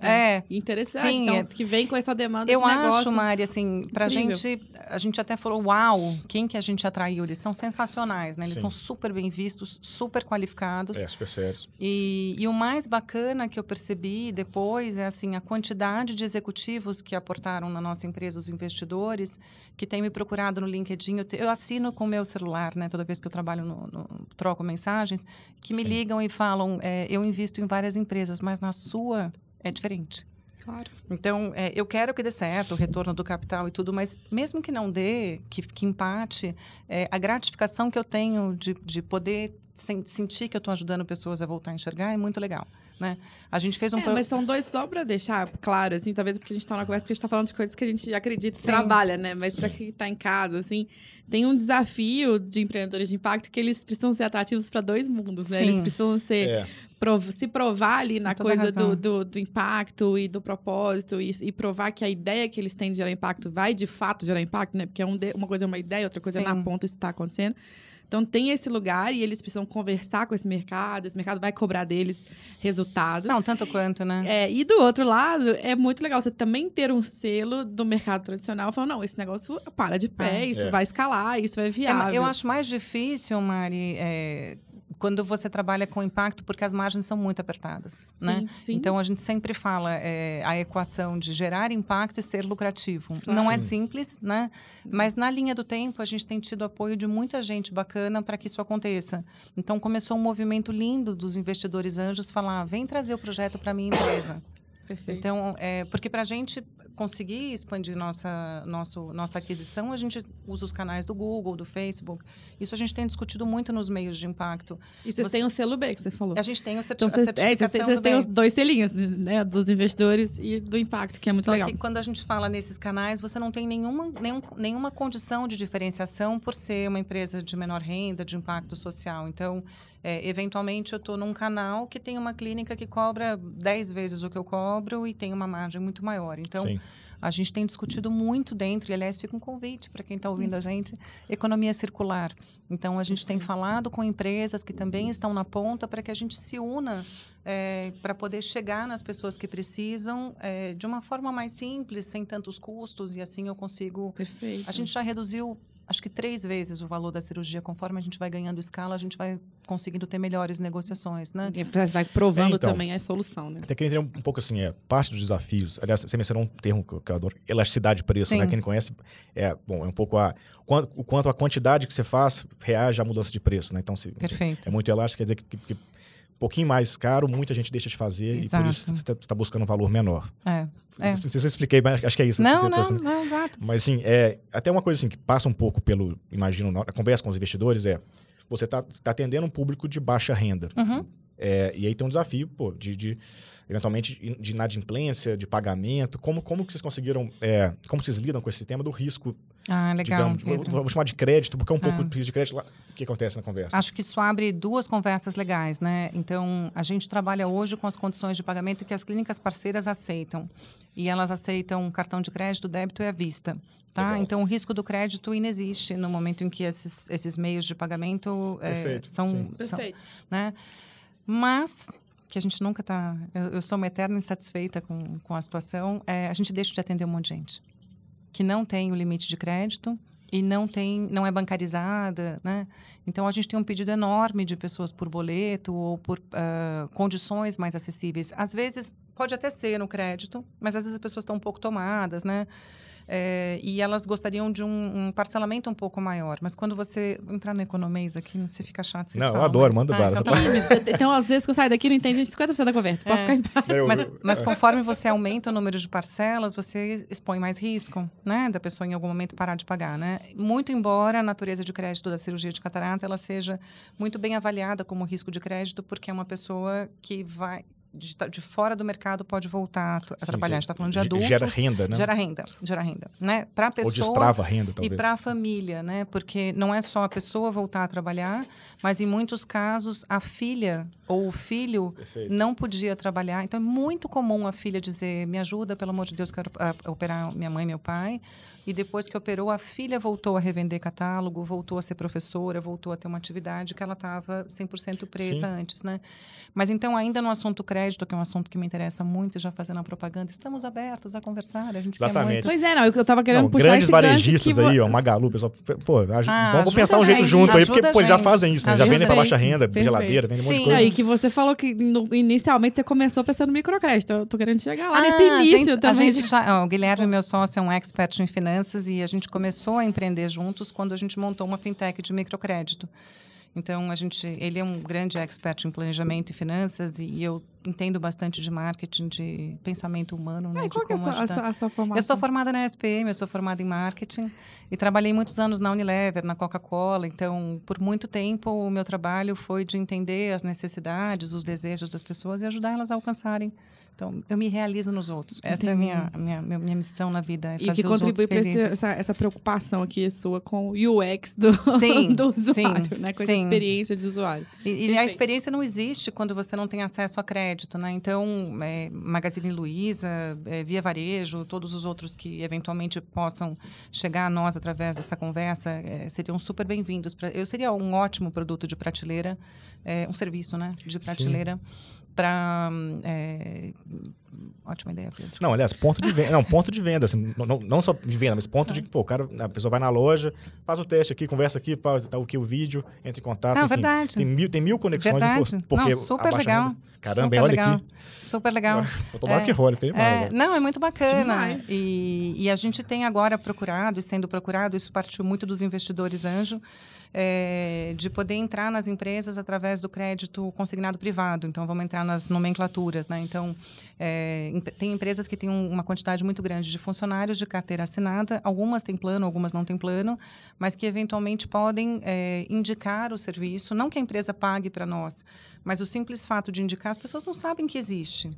É, é. Interessante. Sim, então, é. que vem com essa demanda Eu de negócio. acho, Mari, assim, pra incrível. gente, a gente até falou, uau, quem que a gente atraiu? Eles são sensacionais, né? Eles Sim. são super bem vistos, super qualificados. É, super sérios. E, e o mais bacana que eu percebi depois é assim a quantidade de executivos que aportaram na nossa empresa, os investidores, que têm me procurado no LinkedIn. Eu, te- eu assino com o meu celular, né? Toda vez que eu trabalho no, no- troco mensagens, que me Sim. ligam e falam: é, eu invisto em várias empresas, mas na sua é diferente. Claro. Então, é, eu quero que dê certo o retorno do capital e tudo, mas mesmo que não dê, que, que empate, é, a gratificação que eu tenho de, de poder sen- sentir que eu estou ajudando pessoas a voltar a enxergar é muito legal. Né? A gente fez um É, pro- mas são dois, só pra deixar claro, assim, talvez porque a gente tá na conversa, porque a gente tá falando de coisas que a gente acredita e Sim. trabalha, né? Mas pra quem tá em casa, assim, tem um desafio de empreendedores de impacto que eles precisam ser atrativos para dois mundos, né? Sim. Eles precisam ser É, prov- se provar ali na coisa do, do, do impacto e do propósito e, e provar que a ideia que eles têm de gerar impacto vai de fato gerar impacto, né? Porque é um de- uma coisa é uma ideia, outra coisa é na Sim. ponta isso está acontecendo. Então tem esse lugar e eles precisam conversar com esse mercado, esse mercado vai cobrar deles resultado. Não, tanto quanto, né? É, e do outro lado, é muito legal você também ter um selo do mercado tradicional falando, não, esse negócio para de pé, Ah. isso É. vai escalar, isso é É, viável. eu acho mais difícil, Mari, é, quando você trabalha com impacto, porque as margens são muito apertadas, né? Sim, sim. Então a gente sempre fala é, a equação de gerar impacto e ser lucrativo. Claro. Não é Sim. simples, né? Mas na linha do tempo a gente tem tido apoio de muita gente bacana para que isso aconteça. Então começou um movimento lindo dos investidores anjos falar: vem trazer o projeto para minha empresa. Perfeito. Então, é, porque para a gente conseguir expandir nossa, nosso, nossa aquisição, a gente usa os canais do Google, do Facebook. Isso a gente tem discutido muito nos meios de impacto. e vocês você- têm o selo B que você falou. A gente tem o certi Então, a vocês, é, vocês, têm os dois selinhos, né? Dos investidores e do impacto, que é muito Só legal. que quando a gente fala nesses canais, você não tem nenhuma, nenhum, nenhuma condição de diferenciação por ser uma empresa de menor renda, de impacto social. Então, é, eventualmente, eu estou num canal que tem uma clínica que cobra 10 vezes o que eu cobro e tem uma margem muito maior. Então, sim. a gente tem discutido muito dentro, e aliás, fica um convite para quem está ouvindo a gente, economia circular. Então, a gente tem falado com empresas que também estão na ponta para que a gente se una para poder chegar nas pessoas que precisam eh, de uma forma mais simples, sem tantos custos, e assim eu consigo. Perfeito. A gente já reduziu, acho que três vezes o valor da cirurgia. Conforme a gente vai ganhando escala, a gente vai conseguindo ter melhores negociações, né? E Você vai provando É, então. também a solução, né? Até queria entender um, um pouco assim, é, parte dos desafios. Aliás, você mencionou um termo que eu, que eu adoro, elasticidade de preço, Sim. né? Quem não conhece, é, bom, é um pouco a, quan- o quanto a quantidade que você faz reage à mudança de preço, né? Então, se, Perfeito. é muito elástico, quer dizer que, que, que pouquinho mais caro, muita gente deixa de fazer e por Exato. isso você está buscando um valor menor. É. É. Não sei se eu expliquei, mas acho que é isso. Não, não, assim- não, exato. Mas, assim, é, até uma coisa assim que passa um pouco pelo, imagino, na na conversa com os investidores é, você está atendendo um público de baixa renda. Uhum. É, e aí tem um desafio, pô, de, de, eventualmente, de inadimplência, de pagamento. Como, como que vocês conseguiram, é, como vocês lidam com esse tema do risco, Ah, legal. digamos, vou, vou chamar de crédito, porque é um pouco Ah. de risco de crédito. O que acontece na conversa? Acho que isso abre duas conversas legais, né? Então, a gente trabalha hoje com as condições de pagamento que as clínicas parceiras aceitam. E elas aceitam cartão de crédito, débito e à vista, tá? Legal. Então, o risco do crédito inexiste no momento em que esses, esses meios de pagamento Perfeito, são, sim. são, Perfeito. né? Mas que a gente nunca está... Eu, eu sou uma eterna insatisfeita com, com a situação. eh, a gente deixa de atender um monte de gente que não tem o limite de crédito e não tem, não é bancarizada, né? Então a gente tem um pedido enorme de pessoas por boleto ou por uh, condições mais acessíveis. Às vezes pode até ser no crédito, mas às vezes as pessoas estão um pouco tomadas, né? É, e elas gostariam de um, um, parcelamento um pouco maior. Mas quando você entrar no economês aqui, você fica chato. Vocês não, falam, eu adoro, mas... manda ah. Então, tá então, às vezes que eu saio daqui não entende 50% da conversa. Pode É. ficar em paz. Eu- mas, mas conforme você aumenta o número de parcelas, você expõe mais risco, né? Da pessoa em algum momento parar de pagar, né? Muito embora a natureza de crédito da cirurgia de catarata ela seja muito bem avaliada como risco de crédito, porque é uma pessoa que vai de, de fora do mercado pode voltar a, a Sim, trabalhar. sim. A gente está falando de adultos. Gera renda, né? Gera renda, gera renda, né? Para a Ou pessoa destrava a renda, e talvez. para a família, né? Porque não é só a pessoa voltar a trabalhar, mas em muitos casos a filha ou o filho Perfeito. não podia trabalhar. Então é muito comum a filha dizer: "Me ajuda, pelo amor de Deus, quero ah, operar minha mãe e meu pai". E depois que operou, a filha voltou a revender catálogo, voltou a ser professora, voltou a ter uma atividade que ela estava 100% presa Sim. antes, né? Mas então, ainda no assunto crédito, que é um assunto que me interessa muito, já fazendo a propaganda, estamos abertos a conversar, a gente quer Exatamente. muito. Pois é, não, eu eu tava querendo Não, puxar grandes esse varejistas que aí, vo- ó, Magalu, pessoal. Pô, Ah, vamos pensar um jeito gente, junto aí, porque pô, já fazem isso, né? Já vendem pra a baixa renda, Perfeito. geladeira, vendem um monte de Sim. coisa. Não, e que você falou que no- inicialmente você começou pensando no microcrédito. Eu tô querendo chegar lá Ah, nesse início gente, também. A gente já, ó, o Guilherme, meu sócio, é um expert em finanças e a gente começou a empreender juntos quando a gente montou uma fintech de microcrédito. Então, a gente, ele é um grande expert em planejamento e finanças e eu entendo bastante de marketing, de pensamento humano, né? Ah, e de qual que é a sua, a sua, a sua formação? Eu sou formada na SPM, eu sou formada em marketing e trabalhei muitos anos na Unilever, na Coca-Cola. Então, por muito tempo, o meu trabalho foi de entender as necessidades, os desejos das pessoas e ajudar elas a alcançarem. Então, eu me realizo nos outros. Essa é a minha, a minha, minha, minha missão na vida, é E fazer que os contribui para essa, essa preocupação aqui sua com o UX do, Sim, do usuário, sim, né? Com essa sim. experiência de usuário. E, e a experiência não existe quando você não tem acesso a crédito, né? Então, é, Magazine Luiza, é, Via Varejo, todos os outros que eventualmente possam chegar a nós através dessa conversa, é, seriam super bem-vindos. Eu seria um ótimo produto de prateleira, é, um serviço, né? De prateleira para... ótima ideia, Pedro. Não, aliás, ponto de venda. Não, ponto de venda. assim, não, não- não só de venda, mas ponto de que, pô, o cara, a pessoa vai na loja, faz o teste aqui, conversa aqui, pá, tá aqui o vídeo, entra em contato. Não, enfim, verdade. Tem mil, tem mil conexões. Verdade. porque Não, super legal. Caramba, super olha legal. aqui. Super legal. Vou tomar É. que rola, É, não, é muito bacana. E, e a gente tem agora procurado, e sendo procurado, isso partiu muito dos investidores anjo, é, de poder entrar nas empresas através do crédito consignado privado. Então, vamos entrar nas nomenclaturas. Né? Então, é, em- tem empresas que têm um- uma quantidade muito grande de funcionários de carteira assinada, algumas têm plano, algumas não têm plano, mas que eventualmente podem é, indicar o serviço, não que a empresa pague para nós, mas o simples fato de indicar, as pessoas não sabem que existe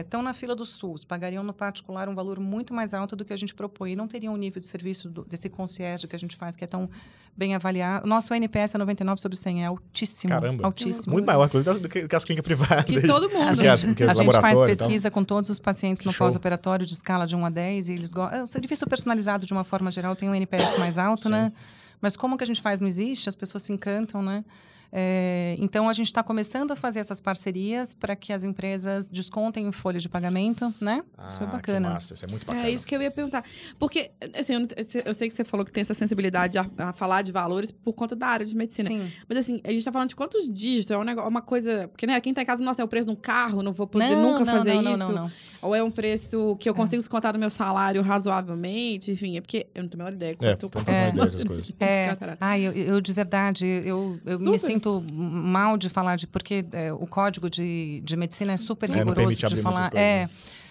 estão na fila do SUS, pagariam no particular um valor muito mais alto do que a gente propõe e não teriam o nível de serviço do- desse concierge que a gente faz, que é tão bem avaliado. Nosso NPS é 99 sobre 100, é altíssimo. Caramba. Altíssimo. Muito maior, inclusive, do que, as clínicas privadas. Que todo A mundo. Que as- gente, é a gente faz pesquisa com todos os pacientes no pós-operatório de escala de 1 a 10 e eles gostam. O serviço personalizado, de uma forma geral, tem um NPS mais alto, Sim. né? Mas como que a gente faz não existe, as pessoas se encantam, né? É, então, a gente está começando a fazer essas parcerias para que as empresas descontem em folha de pagamento, né? isso é Ah, bacana. Que massa, isso é muito bacana. É isso que eu ia perguntar. Porque, assim, eu, não- eu sei que você falou que tem essa sensibilidade a, a falar de valores por conta da área de medicina. Sim. Mas assim, a gente tá falando de quantos dígitos? É um negócio, uma coisa. Porque, né, quem tá em casa, nossa, é o preço de um carro, não vou poder Não, nunca não, fazer não, não, isso. não, não. Ou é um preço que eu consigo descontar do meu salário razoavelmente, enfim, é porque eu não tenho a menor ideia É, quanto eu ideia uma dessas coisas. É, ai, eu, eu de verdade, eu, eu me sinto mal de falar de porque é, o código de, de medicina é super É, não rigoroso permite de falar. coisas, É, né?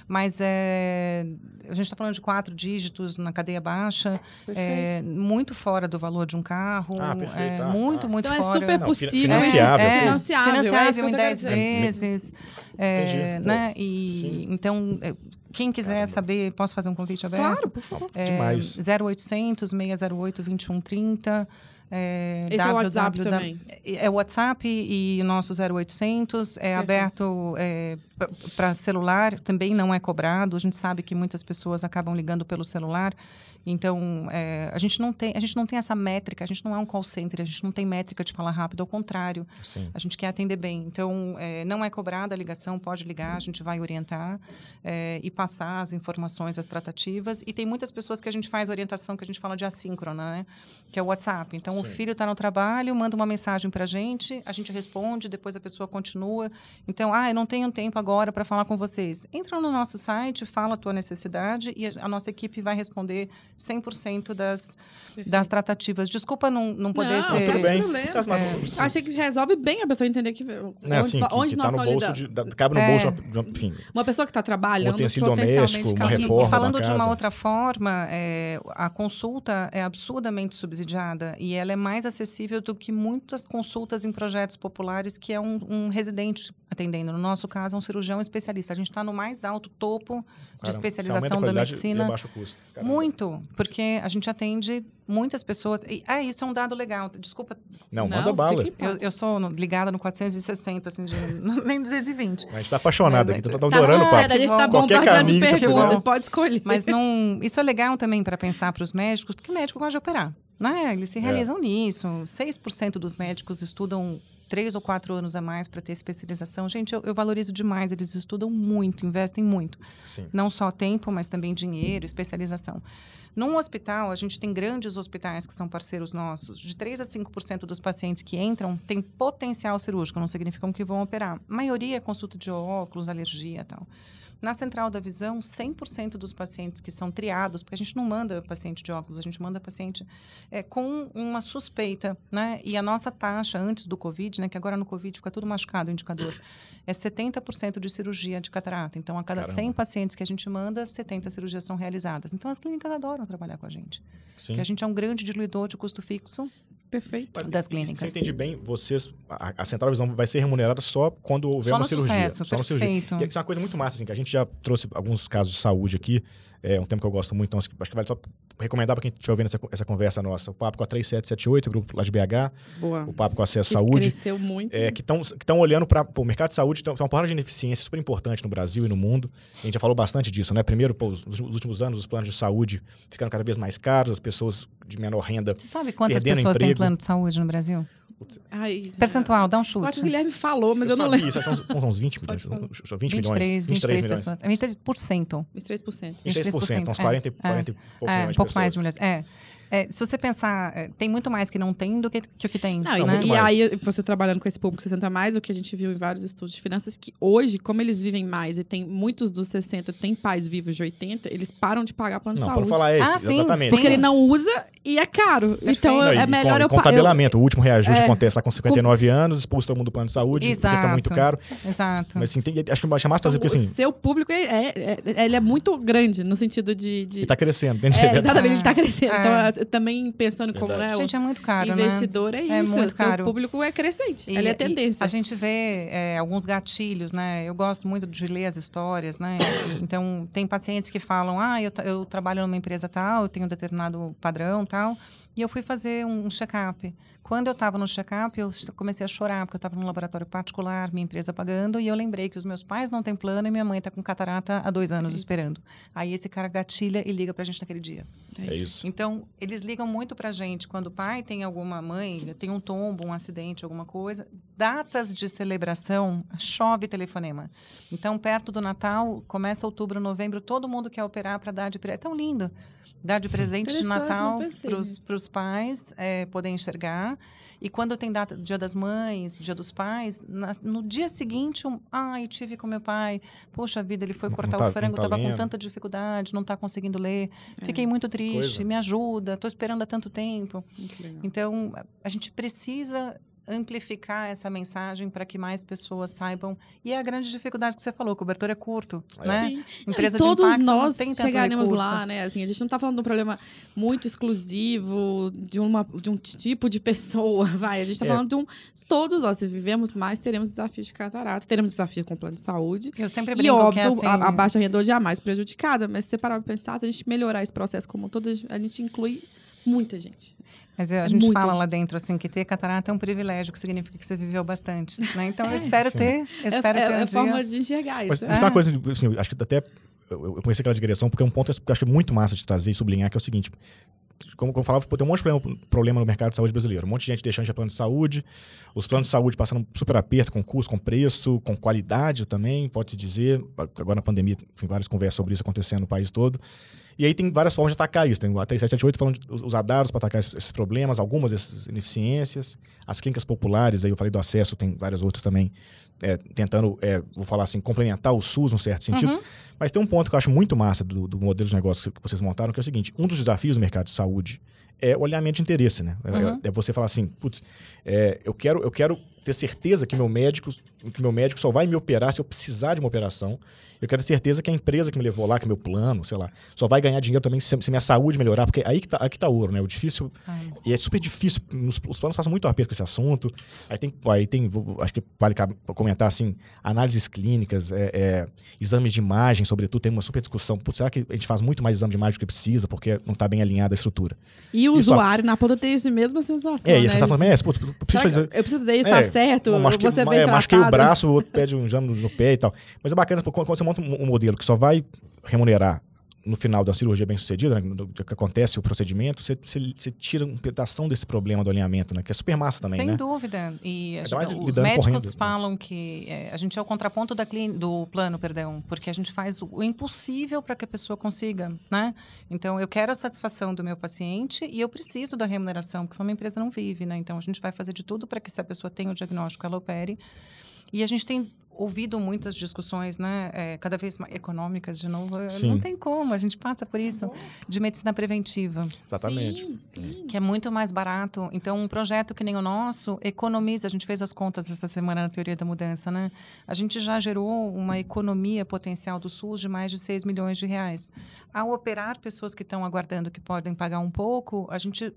Mas é, a gente está falando de quatro dígitos na cadeia baixa, é, muito fora do valor de um carro, Ah, perfeito. é, Ah, muito, tá. muito Então é fora. super Não, possível. financiável. É, É, financiável. é financiável em tô 10 querendo dizer. vezes. é. Pô, né? E, sim. então, é, quem quiser Caramba. saber, posso fazer um convite aberto? Claro, por favor. É, Demais. 0800 608 2130. É, Esse é o WhatsApp www. também. É o WhatsApp e o nosso 0800 é aberto para celular, também não é cobrado. A gente sabe que muitas pessoas acabam ligando pelo celular. Então, é, a, gente não tem, a gente não tem essa métrica, a gente não é um call center, a gente não tem métrica de falar rápido, ao contrário. Sim. A gente quer atender bem. Então, é, não é cobrada a ligação, pode ligar, a gente vai orientar. É, e passar as informações, as tratativas. E tem muitas pessoas que a gente faz orientação que a gente fala de assíncrona, né? Que é o WhatsApp. Então, Sim. o filho está no trabalho, manda uma mensagem para a gente, a gente responde, depois a pessoa continua. Então, ah, eu não tenho tempo agora para falar com vocês. Entra no nosso site, fala a tua necessidade e a nossa equipe vai responder 100% das, das tratativas. Desculpa não, não poder não, ser... Tudo bem. É. Achei que resolve bem a pessoa entender que... Não é assim, onde que, que tá no bolso de, cabe no é. bolso, enfim. Uma pessoa que está trabalhando, potencialmente doméstico, uma reforma E falando de uma outra forma, é, a consulta é absurdamente subsidiada e ela é mais acessível do que muitas consultas em projetos populares que é um, um residente atendendo. No nosso caso, um cirurgião especialista. A gente está no mais alto topo de especialização da medicina. E baixo custo. Muito, porque a gente atende muitas pessoas. E, ah, isso é um dado legal. Desculpa. Não, não manda bala. Eu, eu, sou ligada no 460, assim, de, nem 220. A gente está apaixonada aqui, tá, tá adorando o papo. A gente está bombardeando de perguntas, pode escolher. Mas não, isso é legal também para pensar para os médicos, porque o médico gosta de operar. Né? Eles se é. realizam é. nisso. 6% dos médicos estudam três ou quatro anos a mais para ter especialização. Gente, eu, eu, valorizo demais. Eles estudam muito, investem muito. Sim. Não só tempo, mas também dinheiro, especialização. Num hospital, a gente tem grandes hospitais que são parceiros nossos. De 3 a 5% dos pacientes que entram têm potencial cirúrgico, não significam que vão operar. A maioria é consulta de óculos, alergia e tal. Na central da visão, 100% dos pacientes que são triados, porque a gente não manda paciente de óculos, a gente manda paciente é, com uma suspeita, né? E a nossa taxa antes do Covid, né? Que agora no Covid fica tudo machucado o indicador, é 70% de cirurgia de catarata. Então, a cada Caramba. 100 pacientes que a gente manda, 70 cirurgias são realizadas. Então, as clínicas adoram trabalhar com a gente. Sim. Porque a gente é um grande diluidor de custo fixo Perfeito. Das clínicas. Você entende bem, vocês, a, a Central Visão vai ser remunerada só quando houver só uma cirurgia. Sucesso, só perfeito. cirurgia. E isso é uma coisa muito massa, assim, que a gente já trouxe alguns casos de saúde aqui, é um tema que eu gosto muito, então acho que vale só recomendar para quem estiver ouvindo essa, essa conversa nossa, o Papo com a 3778, o grupo lá de BH, Boa. o Papo com a Acesso Saúde. Cresceu muito. É, que estão olhando para o mercado de saúde, tem uma palavra de ineficiência super importante no Brasil e no mundo. A gente já falou bastante disso, né? Primeiro, pô, os, os últimos anos, os planos de saúde ficando cada vez mais caros, as pessoas de menor renda. Você sabe quantas pessoas têm plano de saúde no Brasil? Ai, Percentual, dá um chute. Eu acho que o Guilherme falou, mas eu, eu não lembro. Isso, uns, uns 20 milhões. 20 23, 23, 23 pessoas. É 23%. 23%. 23%, uns 40, é, 40 e poucos é, milhões um pouco mais de mulheres. É. É, se você pensar, é, tem muito mais que não tem do que, que o que tem. Não, né? E aí, você trabalhando com esse público 60 mais, o que a gente viu em vários estudos de finanças, que hoje, como eles vivem mais e tem muitos dos 60 têm pais vivos de 80, eles param de pagar plano não, de saúde. Não, falar isso, ah, sim, exatamente. Porque ele não usa e é caro. Perfeito. Então, não, é melhor com, eu... Com tabelamento, eu, o último reajuste é, acontece lá com 59 com... anos, expulso todo mundo do plano de saúde, Exato. porque fica muito caro. Exato. Mas assim, tem, acho que vai chamar fazer, porque assim... O seu público, é, é, é, ele é muito grande, no sentido de... de... Ele tá crescendo. É, exatamente, ele tá crescendo. Então, também pensando pensando como, né? Gente, é muito caro, investidor né? é isso. É muito caro. O público é crescente. E, Ele é tendência. A gente vê é, alguns gatilhos, né? Eu gosto muito de ler as histórias, né? então, tem pacientes que falam, ah, eu, eu trabalho numa empresa tal, eu tenho um determinado padrão tal, e eu fui fazer um, um check-up. Quando eu estava no check-up, eu comecei a chorar, porque eu estava num laboratório particular, minha empresa pagando, e eu lembrei que os meus pais não têm plano e minha mãe está com catarata há dois anos é esperando. Aí esse cara gatilha e liga para a gente naquele dia. É isso. Então, eles ligam muito para a gente quando o pai tem alguma mãe, tem um tombo, um acidente, alguma coisa. Datas de celebração, chove telefonema. Então, perto do Natal, começa outubro, novembro, todo mundo quer operar para dar de... É tão lindo dar de presente de Natal para os pais é, poderem enxergar. E quando tem data Dia das Mães, Dia dos Pais, na, no dia seguinte, um, ah, eu tive com meu pai, poxa vida, ele foi cortar tá, o frango, estava tá com tanta dificuldade, não está conseguindo ler, é. fiquei muito triste, Coisa. me ajuda, estou esperando há tanto tempo. Então, a gente precisa amplificar essa mensagem para que mais pessoas saibam. E é a grande dificuldade que você falou, o cobertor é curto, é. né? Sim. Empresa e todos nós chegaremos lá, né? Assim, a gente não está falando de um problema muito exclusivo de, uma, de um tipo de pessoa, vai. A gente está é. falando de um... Todos nós, se vivemos mais, teremos desafios de catarata, teremos desafio com o plano de saúde. Eu sempre brinco E óbvio, é assim... a, a, baixa renda hoje é a mais prejudicada, mas se você parar para pensar, se a gente melhorar esse processo como todo, a gente inclui muita gente. Mas a gente fala gente. lá dentro assim que ter catarata é um privilégio, que significa que você viveu bastante. Né? Então eu é, espero sim. ter. Eu é, espero é, ter um é dia. forma de enxergar isso. Mas, mas é. uma coisa, assim, acho que até eu, conheci aquela digressão porque é um ponto que eu acho é muito massa de trazer e sublinhar, que é o seguinte: como, como eu falava, tem um monte de problema, problema no mercado de saúde brasileiro. Um monte de gente deixando de plano de saúde, os planos de saúde passando super aperto com custo, com preço, com qualidade também, pode-se dizer. Agora na pandemia, tem várias conversas sobre isso acontecendo no país todo. E aí tem várias formas de atacar isso. Tem a 3778 falando de usar dados para atacar esses problemas, algumas dessas ineficiências. As clínicas populares, aí eu falei do acesso, tem várias outras também, é, tentando, é, vou falar assim, complementar o SUS num certo sentido. Uhum. Mas tem um ponto que eu acho muito massa do, do modelo de negócio que vocês montaram, que é o seguinte: um dos desafios do mercado de saúde é o alinhamento de interesse, né? É- Uhum. É, você falar assim, putz, é, eu, quero, eu quero ter certeza que meu médico, que meu médico só vai me operar se eu precisar de uma operação. Eu quero ter certeza que a empresa que me levou lá, que é meu plano, sei lá, só vai ganhar dinheiro também se, se minha saúde melhorar, porque aí que tá, aí que tá ouro, né? O difícil Ai. e é super difícil, nos- os planos passam muito aperto com esse assunto. Aí tem, aí tem vou- acho que vale comentar assim, análises clínicas, é, é, exames de imagem, sobretudo, tem uma super discussão. Putz, será que a gente faz muito mais exame de imagem do que precisa, porque não está bem alinhada a estrutura? E o Isso, usuário na ponta tem essa mesma sensação. é, e né? a sensação também é essa, putz, eu preciso fazer. eu preciso fazer isso, É, tá certo? Bom, machuquei, você é bem é, machuquei o braço, o outro pede um exame no, no pé e tal. Mas é bacana, quando você monta um modelo que só vai remunerar no final da cirurgia bem sucedida, né, do que acontece o procedimento, você, você, você tira um pedação desse problema do alinhamento, né? Que é super massa também, Sem né? dúvida. E Ainda gente- os médicos correndo, né? falam que é, a gente é o contraponto da clín- do plano, perdão, porque a gente faz o impossível para que a pessoa consiga, né? Então, eu quero a satisfação do meu paciente e eu preciso da remuneração, porque senão uma empresa não vive, né? Então, a gente vai fazer de tudo para que se a pessoa tenha o diagnóstico, ela opere. E a gente tem ouvido muitas discussões, né, é, cada vez mais econômicas, de novo, eh, Sim. não tem como, a gente passa por isso, de medicina preventiva Exatamente. Sim, sim. que é muito mais barato. Então, um projeto que nem o nosso economiza. A gente fez as contas essa semana na teoria da mudança, né? A gente já gerou uma economia potencial do SUS de mais de 6 milhões de reais. Ao operar pessoas que estão aguardando que podem pagar um pouco, a gente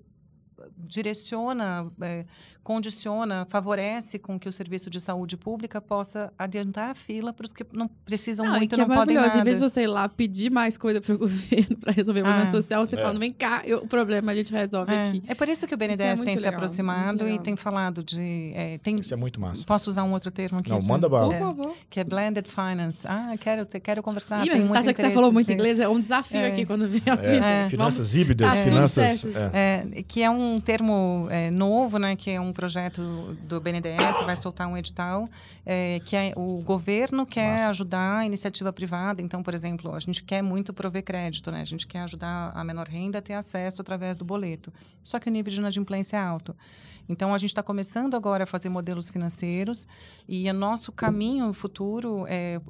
direciona, eh, condiciona, favorece com que o serviço de saúde pública possa adiantar a fila para os que não precisam Não, e muito que e é não podem maravilhoso. nada. Em vez de você ir lá pedir mais coisa pro governo para resolver o problema Ah. social, você É. fala, vem cá, eu- o problema a gente resolve É, aqui. é por isso que o Isso é BNDES muito tem se legal, aproximado muito e tem falado de. eh, tem, Isso é muito massa. Posso usar um outro termo aqui? Não, Ju? manda bala. Por É, favor. que é blended finance. Ah, quero, te- quero conversar. Ih, mas você acha que você falou muito de- inglês? É um desafio É. aqui quando vem as É, vidas. É. Finanças híbridas, finanças. é. É, que é um termo é, novo, né? Que é um projeto do BNDES, vai soltar um edital, é, que é, o governo quer Massa. ajudar a iniciativa privada. Então, por exemplo, a gente quer muito prover crédito, né? A gente quer ajudar a menor renda a ter acesso através do boleto. Só que o nível de inadimplência é alto. Então, a gente está começando agora a fazer modelos financeiros e o nosso caminho futuro é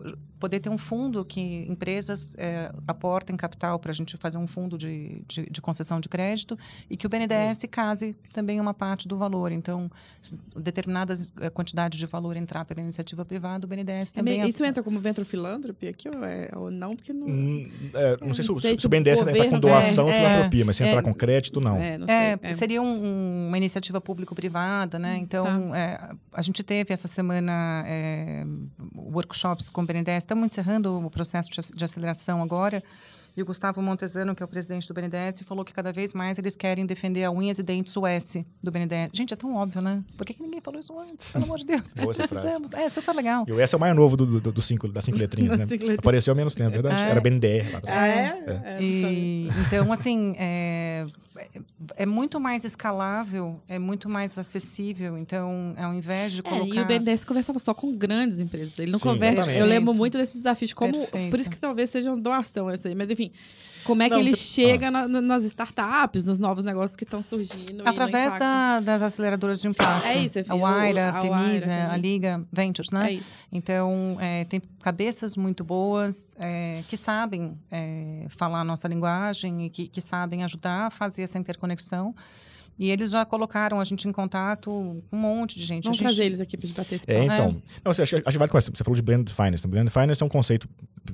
poder ter um fundo que empresas é, aportem capital para a gente fazer um fundo de, de, de concessão de crédito e que o BNDES case também uma parte do valor. Então, se determinadas eh, quantidades de valor entrar pela iniciativa privada, o BNDES É também... é- isso entra como venture philanthropy aqui ou, é, ou não? Porque não. Hum, é, não sei se, não o- sei se se o BNDES o entra com governo- doação ou é, filantropia, mas se é, entrar com crédito, não. É, não sei. É. seria um- uma iniciativa público-privada, né? Então, é, a gente teve essa semana é, workshops com o BNDES. Estamos encerrando o processo de ac- de aceleração agora. E o Gustavo Montezano, que é o presidente do BNDES, falou que cada vez mais eles querem defender a unhas e dentes US do BNDES. Gente, é tão óbvio, né? Por que, que ninguém falou isso antes? Pelo amor de Deus. Boa. Precisamos. É super legal. E o S é o mais novo do, do, do cinco, das cinco letrinhas, né? cinco letrinhas. Apareceu há menos tempo, é verdade? É. Era BNDR. Ah, é? É. É. E, então, assim, é, é muito mais escalável, é muito mais acessível. Então, ao invés de É, colocar... e o BNDES conversava só com grandes empresas. Ele não Sim, conversa. exatamente. Eu lembro muito desses desafios. Como, Perfeito. por isso que talvez seja uma doação essa aí. Mas enfim, como é que Não, ele você- chega na- na- nas startups, nos novos negócios que estão surgindo? Através da- das aceleradoras de impacto. É isso, é A Waira, a a Artemisa, também. a Liga Ventures, né? É isso. Então, é, tem cabeças muito boas é, que sabem é, falar a nossa linguagem e que, que sabem ajudar a fazer essa interconexão. E eles já colocaram a gente em contato com um monte de gente. Vamos gente, trazer eles aqui gente bater esse É, papo. então. Não, você, acho, que- acho que vale conversar. Você falou de blended finance. Blended finance é um conceito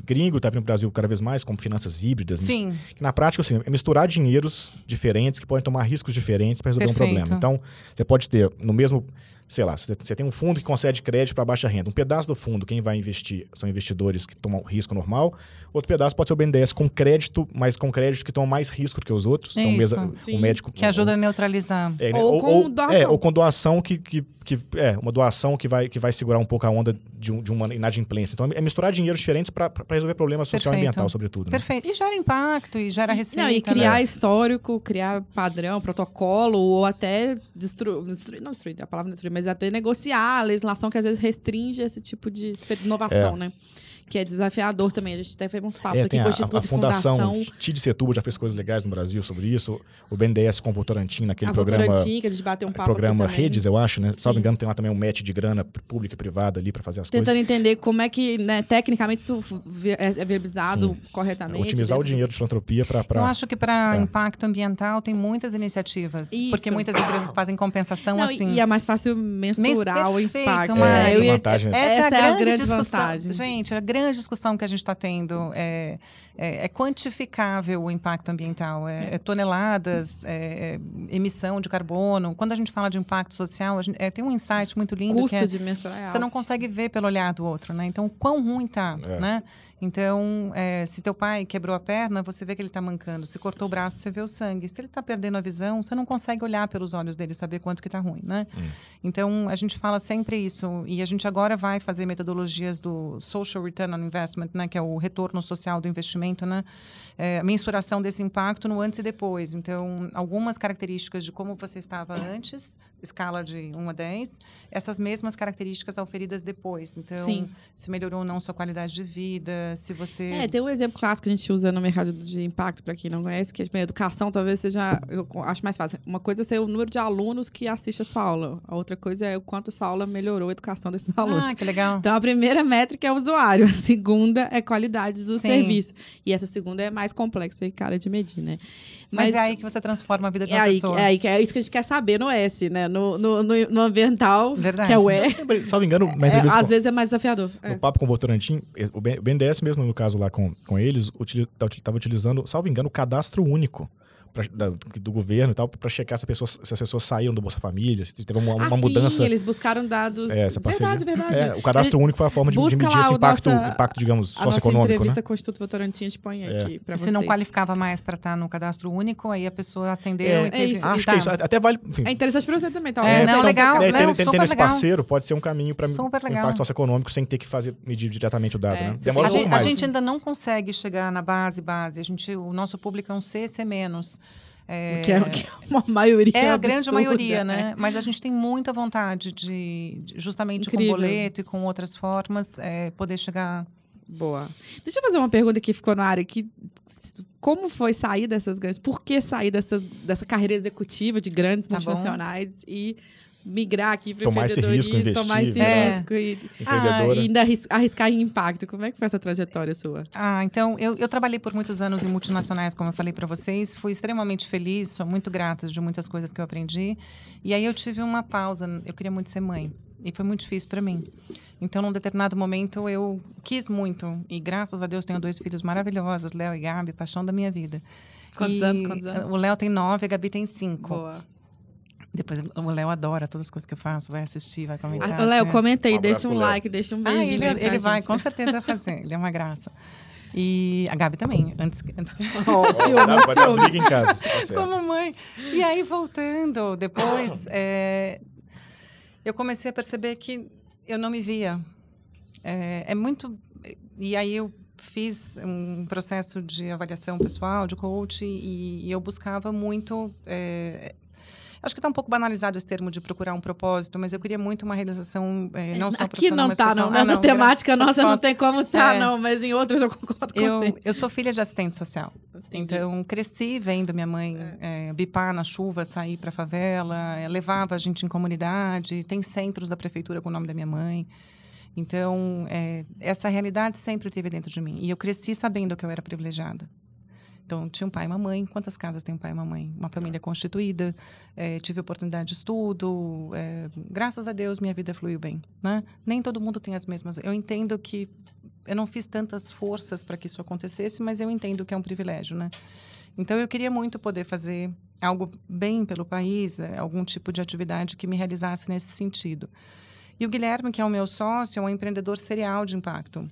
gringo, tá vindo no Brasil cada vez mais, como finanças híbridas. mis- Sim, Que na prática, assim, é misturar dinheiros diferentes que podem tomar riscos diferentes para resolver um Perfeito. problema. Então, você pode ter no mesmo, sei lá, você tem um fundo que concede crédito para baixa renda. Um pedaço do fundo, quem vai investir são investidores que tomam risco normal. Outro pedaço pode ser o BNDES com crédito, mas com crédito que tomam mais risco do que os outros. então, o mesa- médico que ajuda a neutralizar. É, né, Ou com doação. É, ou com doação que, que, que- É, uma doação que vai, que vai segurar um pouco a onda de, um- de uma inadimplência. Então, é misturar dinheiros diferentes para resolver problemas social e ambiental, sobretudo. né? Perfeito. E gera impacto, e gera receita. Não, e criar né? histórico, criar padrão, protocolo, ou até destruir, destruir não destruir, a palavra não é destruir, mas até negociar a legislação que às vezes restringe esse tipo de inovação, né? Que é desafiador também. A gente até fez uns papos É, aqui com a, o Instituto a, a Fundação Fundação. TID Setúbal já fez coisas legais no Brasil sobre isso. O BNDES com o Votorantim, naquele a programa, Votorantim, que a gente bateu um papo programa. Redes, eu acho, né? Se não me Sim. engano, tem lá também um match de grana pública e privada ali para fazer as Tentando coisas. entender como é que, né, tecnicamente, isso é é viabilizado corretamente. Otimizar o dinheiro de filantropia para. Eu acho que para É. impacto ambiental tem muitas iniciativas. Isso. Porque muitas empresas fazem compensação Não, assim. E é mais fácil mensurar o perfeito, impacto. Mari. né? Essa Eu ia- vantagem, né? Essa, Essa é a grande, discussão. vantagem. Gente, a grande discussão que a gente está tendo é, é, é quantificável o impacto ambiental. É, é toneladas, é, é emissão de carbono. Quando a gente fala de impacto social, gente- é, tem um insight muito lindo custo que é, de mensurar é você não consegue ver pelo olhar do outro, né? Então, o quão ruim tá, É. né? Então, é, se teu pai quebrou a perna, você vê que ele está mancando. Se cortou o braço, você vê o sangue. Se ele está perdendo a visão, você não consegue olhar pelos olhos dele saber quanto que está ruim, né? Hum. Então, a gente fala sempre isso. E a gente agora vai fazer metodologias do Social Return on Investment, né? Que é o retorno social do investimento, né? É, mensuração desse impacto no antes e depois. Então, algumas características de como você estava antes, escala de 1 a 10, essas mesmas características auferidas depois. Então, Sim. se melhorou ou não sua qualidade de vida, se você... É, tem um exemplo clássico que a gente usa no mercado de impacto, para quem não conhece, que é a educação talvez seja, eu acho mais fácil. Uma coisa é ser o número de alunos que assiste a sua aula. A outra coisa é o quanto a sua aula melhorou a educação desses alunos. Ah, que legal. Então, a primeira métrica é o usuário, a segunda é qualidade do Sim. serviço. E essa segunda é mais complexa e cara de medir, né? Mas, é aí que você transforma a vida de é uma aí, pessoa. é aí que é isso que a gente quer saber no S, né? No, no, no, no ambiental, Verdade. que é o E, Salvo engano, é, entrevista às com- vezes é mais desafiador. no É. papo com o Votorantim, o BNDES mesmo, no caso lá com, com eles, estava utilizando, salvo engano, o cadastro único pra- da- do governo e tal, para checar se, a pessoa- se as pessoas saíram do Bolsa Família, se teve uma, uma Ah, sim, mudança. eles buscaram dados. É, essa parceria. verdade, verdade. É, o cadastro único foi a forma de, de medir esse impacto, nossa- impacto digamos, A nossa socioeconômico, entrevista né? com o Instituto Votorantim, a gente põe É. aqui pra E vocês. se não qualificava mais para estar no cadastro único, aí a pessoa acendeu É, e teve... isso, Acho tá. que é isso. Até vale. Enfim, É interessante pra você também, tá? É, não, tá- legal, né, não, tendo, esse parceiro pode ser um caminho para o impacto socioeconômico sem ter que fazer medir diretamente o dado, É, né? Demora A um gente, pouco a mais. gente ainda não consegue chegar na base, base. A gente, o nosso público é um C, C menos. É, Que é, que é uma maioria. é a grande absurda, maioria, né? né? Mas a gente tem muita vontade de, justamente Incrível. com boleto e com outras formas, é, poder chegar. Boa. Deixa eu fazer uma pergunta que ficou no ar aqui. Como foi sair dessas grandes... Por que sair dessas, dessa carreira executiva de grandes Tá bom. multinacionais e migrar aqui para o Tomar esse risco, empreendedorismo, tomar esse investir, né? risco e, ah, e ainda arris- arriscar em impacto? Como é que foi essa trajetória sua? Ah, então, eu, eu trabalhei por muitos anos em multinacionais, como eu falei para vocês. Fui extremamente feliz, sou muito grata de muitas coisas que eu aprendi. E aí eu tive uma pausa. Eu queria muito ser mãe. E foi muito difícil para mim. Então, num determinado momento, eu quis muito. E graças a Deus, tenho dois filhos maravilhosos, Léo e Gabi, paixão da minha vida. Quantos E anos? Quantos anos? O Léo tem nove, a Gabi tem cinco. Boa. Depois, o Léo adora todas as coisas que eu faço, vai assistir, vai comentar. Ah, Léo, né? comenta aí, Um deixa um like, deixa um Ah, beijinho. ele, ele vai, com certeza fazer. Ele é uma graça. E a Gabi também, antes, antes ciúme, dar ciúme. briga em casa, tá como mãe. E aí, voltando, depois, é, eu comecei a perceber que eu não me via. É, é muito. E aí eu fiz um processo de avaliação pessoal, de coach, e, e eu buscava muito. é, acho que está um pouco banalizado esse termo de procurar um propósito, mas eu queria muito uma realização, é, não só Aqui não tá, pessoal. não. Ah, Nessa não, temática gra- nossa não tem como tá, É. não. Mas em outras eu concordo com você. Eu, eu sou filha de assistente social. Entendi. Então, cresci vendo minha mãe eh, bipar na chuva, sair para a favela, eh, levava a gente em comunidade, tem centros da prefeitura com o nome da minha mãe. Então, eh, essa realidade sempre esteve dentro de mim. E eu cresci sabendo que eu era privilegiada. Então, tinha um pai e uma mãe. Quantas casas tem um pai e uma mãe? Uma família constituída. eh, tive oportunidade de estudo. eh, graças a Deus, minha vida fluiu bem. Né? Nem todo mundo tem as mesmas. Eu entendo que eu não fiz tantas forças para que isso acontecesse, mas eu entendo que é um privilégio, né? Então, eu queria muito poder fazer algo bem pelo país, eh, algum tipo de atividade que me realizasse nesse sentido. E o Guilherme, que é o meu sócio, é um empreendedor serial de impacto.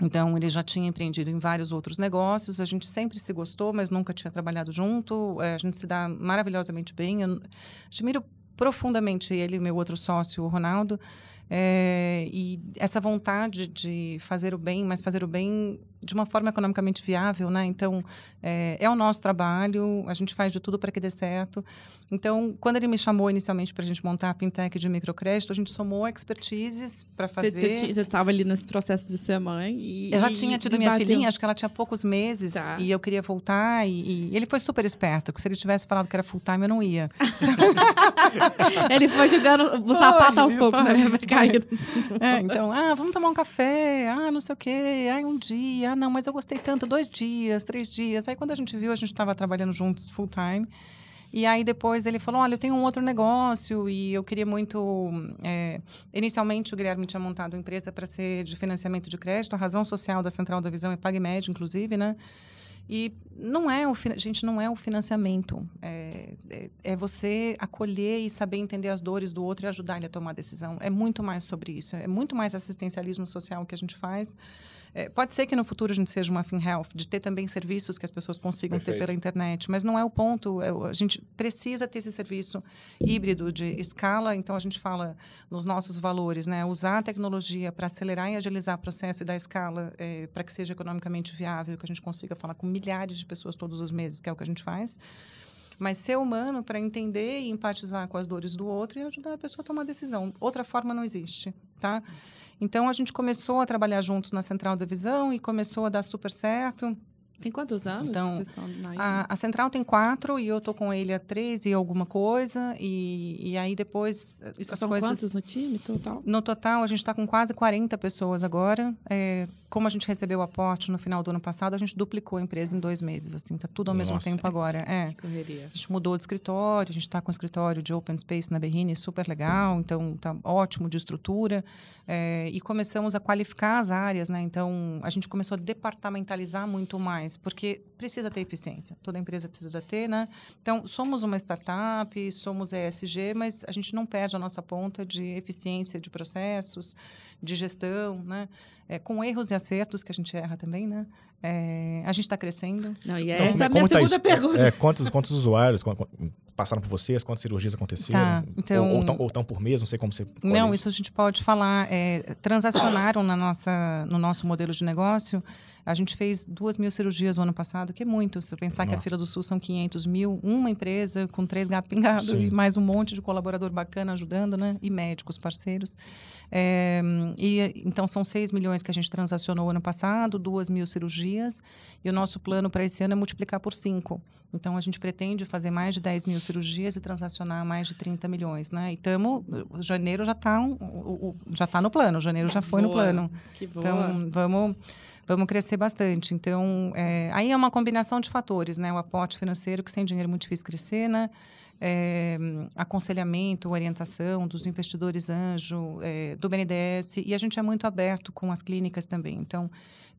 Então, ele já tinha empreendido em vários outros negócios. A gente sempre se gostou, mas nunca tinha trabalhado junto. É, a gente se dá maravilhosamente bem. Eu admiro profundamente ele meu outro sócio, o Ronaldo. É, e essa vontade de fazer o bem, mas fazer o bem de uma forma economicamente viável, né? Então, é, é o nosso trabalho, a gente faz de tudo para que dê certo. Então, quando ele me chamou inicialmente para a gente montar a fintech de microcrédito, a gente somou expertises para fazer. Você estava ali nesse processo de ser mãe e eu já tinha tido minha bateu. filhinha, acho que ela tinha poucos meses Tá. e eu queria voltar e, e ele foi super esperto, porque se ele tivesse falado que era full time eu não ia. Ele foi jogando o sapato aos poucos, né? Caindo. É, então, ah, vamos tomar um café, ah, não sei o quê, ah, um dia, ah, não, mas eu gostei tanto, dois dias, três dias. Aí quando a gente viu, a gente estava trabalhando juntos full time. E aí depois ele falou, olha, eu tenho um outro negócio e eu queria muito... é, Inicialmente o Guilherme tinha montado uma empresa para ser de financiamento de crédito, a razão social da Central da Visão é PagMed, inclusive, né? E não é o gente não é o financiamento, é, é, é você acolher e saber entender as dores do outro e ajudar ele a tomar decisão. É muito mais sobre isso, é muito mais assistencialismo social que a gente faz. É, pode ser que no futuro a gente seja uma FinHealth, de ter também serviços que as pessoas consigam ter Perfeito. pela internet, mas não é o ponto. é a gente precisa ter esse serviço híbrido de escala. Então a gente fala nos nossos valores, né? Usar a tecnologia para acelerar e agilizar o processo e dar escala é, para que seja economicamente viável, que a gente consiga falar com milhares de pessoas todos os meses, que é o que a gente faz. Mas ser humano para entender e empatizar com as dores do outro e ajudar a pessoa a tomar decisão. Outra forma não existe, tá? Então a gente começou a trabalhar juntos na Central da Visão e começou a dar super certo. Tem quantos anos Então, que vocês estão na A, a Central tem quatro e eu tô com ele há três e alguma coisa. E, e aí depois Isso as são coisas... quantos no time total? No total, a gente está com quase 40 pessoas agora. É, como a gente recebeu o aporte no final do ano passado, a gente duplicou a empresa em dois meses. Assim, tá tudo ao mesmo Nossa. tempo agora. É. Que correria. A gente mudou de escritório, a gente está com o escritório de Open Space na Berrine, super legal, então tá ótimo de estrutura. É, e começamos a qualificar as áreas, né? Então a gente começou a departamentalizar muito mais, porque precisa ter eficiência. Toda empresa precisa ter, né? Então somos uma startup, somos ESG, mas a gente não perde a nossa ponta de eficiência de processos, de gestão, né? É, com erros e acertos que a gente erra também, né? É, a gente está crescendo. Não, e Então, essa é a minha como tá segunda isso? pergunta. É, quantos, quantos usuários passaram por vocês? Quantas cirurgias aconteceram? Tá, então- ou, ou, tão, ou tão por mês? Não sei como você. Não, isso a gente pode falar. É, transacionaram na nossa, no nosso modelo de negócio. A gente fez duas mil cirurgias no ano passado, que é muito. Se pensar que a Nossa. Fila do Sul são 500 mil, uma empresa com três gatos pingados e mais um monte de colaborador bacana ajudando, né? E médicos parceiros. É, e, então, são 6 milhões que a gente transacionou ano passado, duas mil cirurgias. E o nosso plano para esse ano é multiplicar por cinco. Então, a gente pretende fazer mais de 10 mil cirurgias e transacionar mais de 30 milhões, né? E estamos... Janeiro já está já tá no plano. Janeiro já foi no Boa. plano. Que boa. Então, vamos, vamos crescer bastante. Então, é, aí é uma combinação de fatores, né? O aporte financeiro, que sem dinheiro é muito difícil crescer, né? É, aconselhamento, orientação dos investidores anjo, é, do BNDES, e a gente é muito aberto com as clínicas também. Então,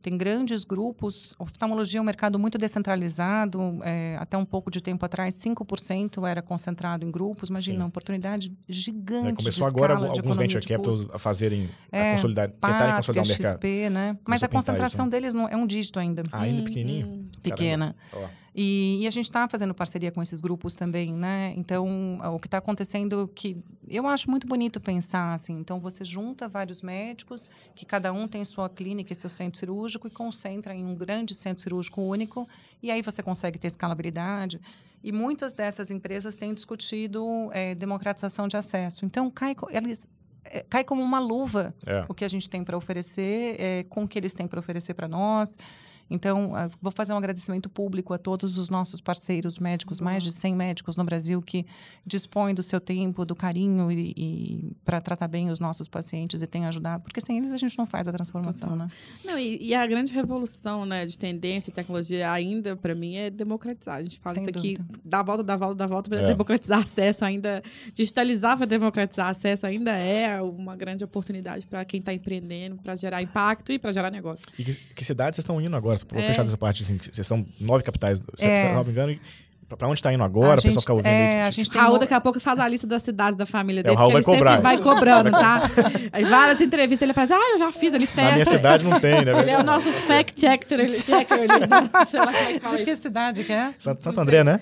tem grandes grupos. Oftalmologia é um mercado muito descentralizado. é, até um pouco de tempo atrás, 5% era concentrado em grupos. Imagina, Sim. uma oportunidade gigante É, começou de agora alguns venture capitals a fazerem, É, a consolidar, tentarem consolidar Pátria, o mercado. XP, né? Mas a a pintar concentração deles não, é um dígito ainda. Ah, ainda Hum, pequenininho? hum. Pequena. Ó, E, e a gente está fazendo parceria com esses grupos também, né? Então, o que está acontecendo que eu acho muito bonito pensar assim. Então, você junta vários médicos, que cada um tem sua clínica e seu centro cirúrgico, e concentra em um grande centro cirúrgico único, e aí você consegue ter escalabilidade. E muitas dessas empresas têm discutido eh, democratização de acesso. Então, cai, eles, eh, cai como uma luva é. o que a gente tem para oferecer, é, com o que eles têm para oferecer para nós. Então, ah, vou fazer um agradecimento público a todos os nossos parceiros médicos, mais de 100 médicos no Brasil que dispõem do seu tempo, do carinho e, e para tratar bem os nossos pacientes e têm ajudado, porque sem eles a gente não faz a transformação, Total. né? Não, e, e a grande revolução né, de tendência e tecnologia ainda, para mim, é democratizar. A gente fala Sem isso aqui, dá a volta, dá a volta, dá a volta, para É. democratizar acesso ainda, digitalizar para democratizar acesso ainda é uma grande oportunidade para quem está empreendendo, para gerar impacto e para gerar negócio. E que, que cidades vocês estão indo agora? Vou É. fechar essa parte, assim, vocês são nove capitais, se, É. não me engano, Pra onde tá indo agora, A o pessoal gente- fica ouvindo é, aí. a gente tem Raul daqui a pouco faz a lista das cidades da família dele, É, o Raul porque ele vai cobrar. sempre vai cobrando, tá? Aí várias entrevistas ele faz, ah, eu já fiz, ele Na minha testa. cidade não tem, né? Ele é o nosso fact-checker, ele checker, ele sei lá como é que De que cidade que é? Santo, Santo André, né?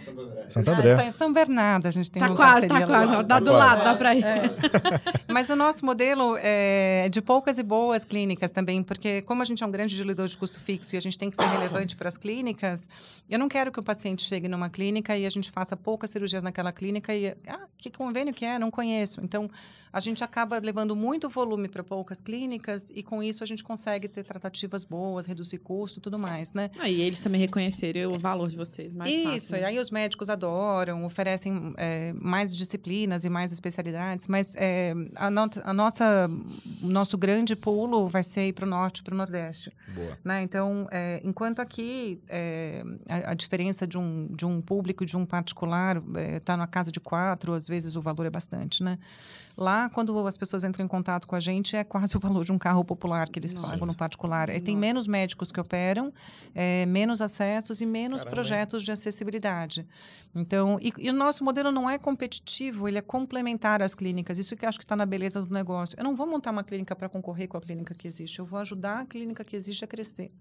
Santo Ah, André. está em São Bernardo, a gente tem Tá uma quase, tá quase, lá. ó, dá Tá do quase. lado, dá pra ir. Mas o nosso modelo é de poucas e boas clínicas também, porque como a gente é um grande diluidor de custo fixo e a gente tem que ser relevante para as clínicas, eu não quero que o paciente chegue numa clínica e a gente faça poucas cirurgias naquela clínica e, ah, que convênio que é? Não conheço. Então, a gente acaba levando muito volume para poucas clínicas e com isso a gente consegue ter tratativas boas, reduzir custo e tudo mais, né? Ah, e eles também reconhecerem o valor de vocês, mais Isso, fácil. e né? aí os médicos adoram, oferecem é, mais disciplinas e mais especialidades, mas é, a, no- a nossa, o nosso grande pulo vai ser ir para o norte, para o nordeste. Boa. Né? Então, é, enquanto aqui é, a, a diferença de um, de um público e de um particular está na casa de quatro, às vezes o valor é bastante, né? Lá, quando as pessoas entram em contato com a gente, é quase o valor de um carro popular que eles Nossa. pagam no particular. E tem menos médicos que operam, é, menos acessos e menos Caramba, projetos de acessibilidade. Então, e, e o nosso modelo não é competitivo, ele é complementar às clínicas. Isso que acho que está na beleza do negócio. Eu não vou montar uma clínica para concorrer com a clínica que existe. Eu vou ajudar a clínica que existe a crescer.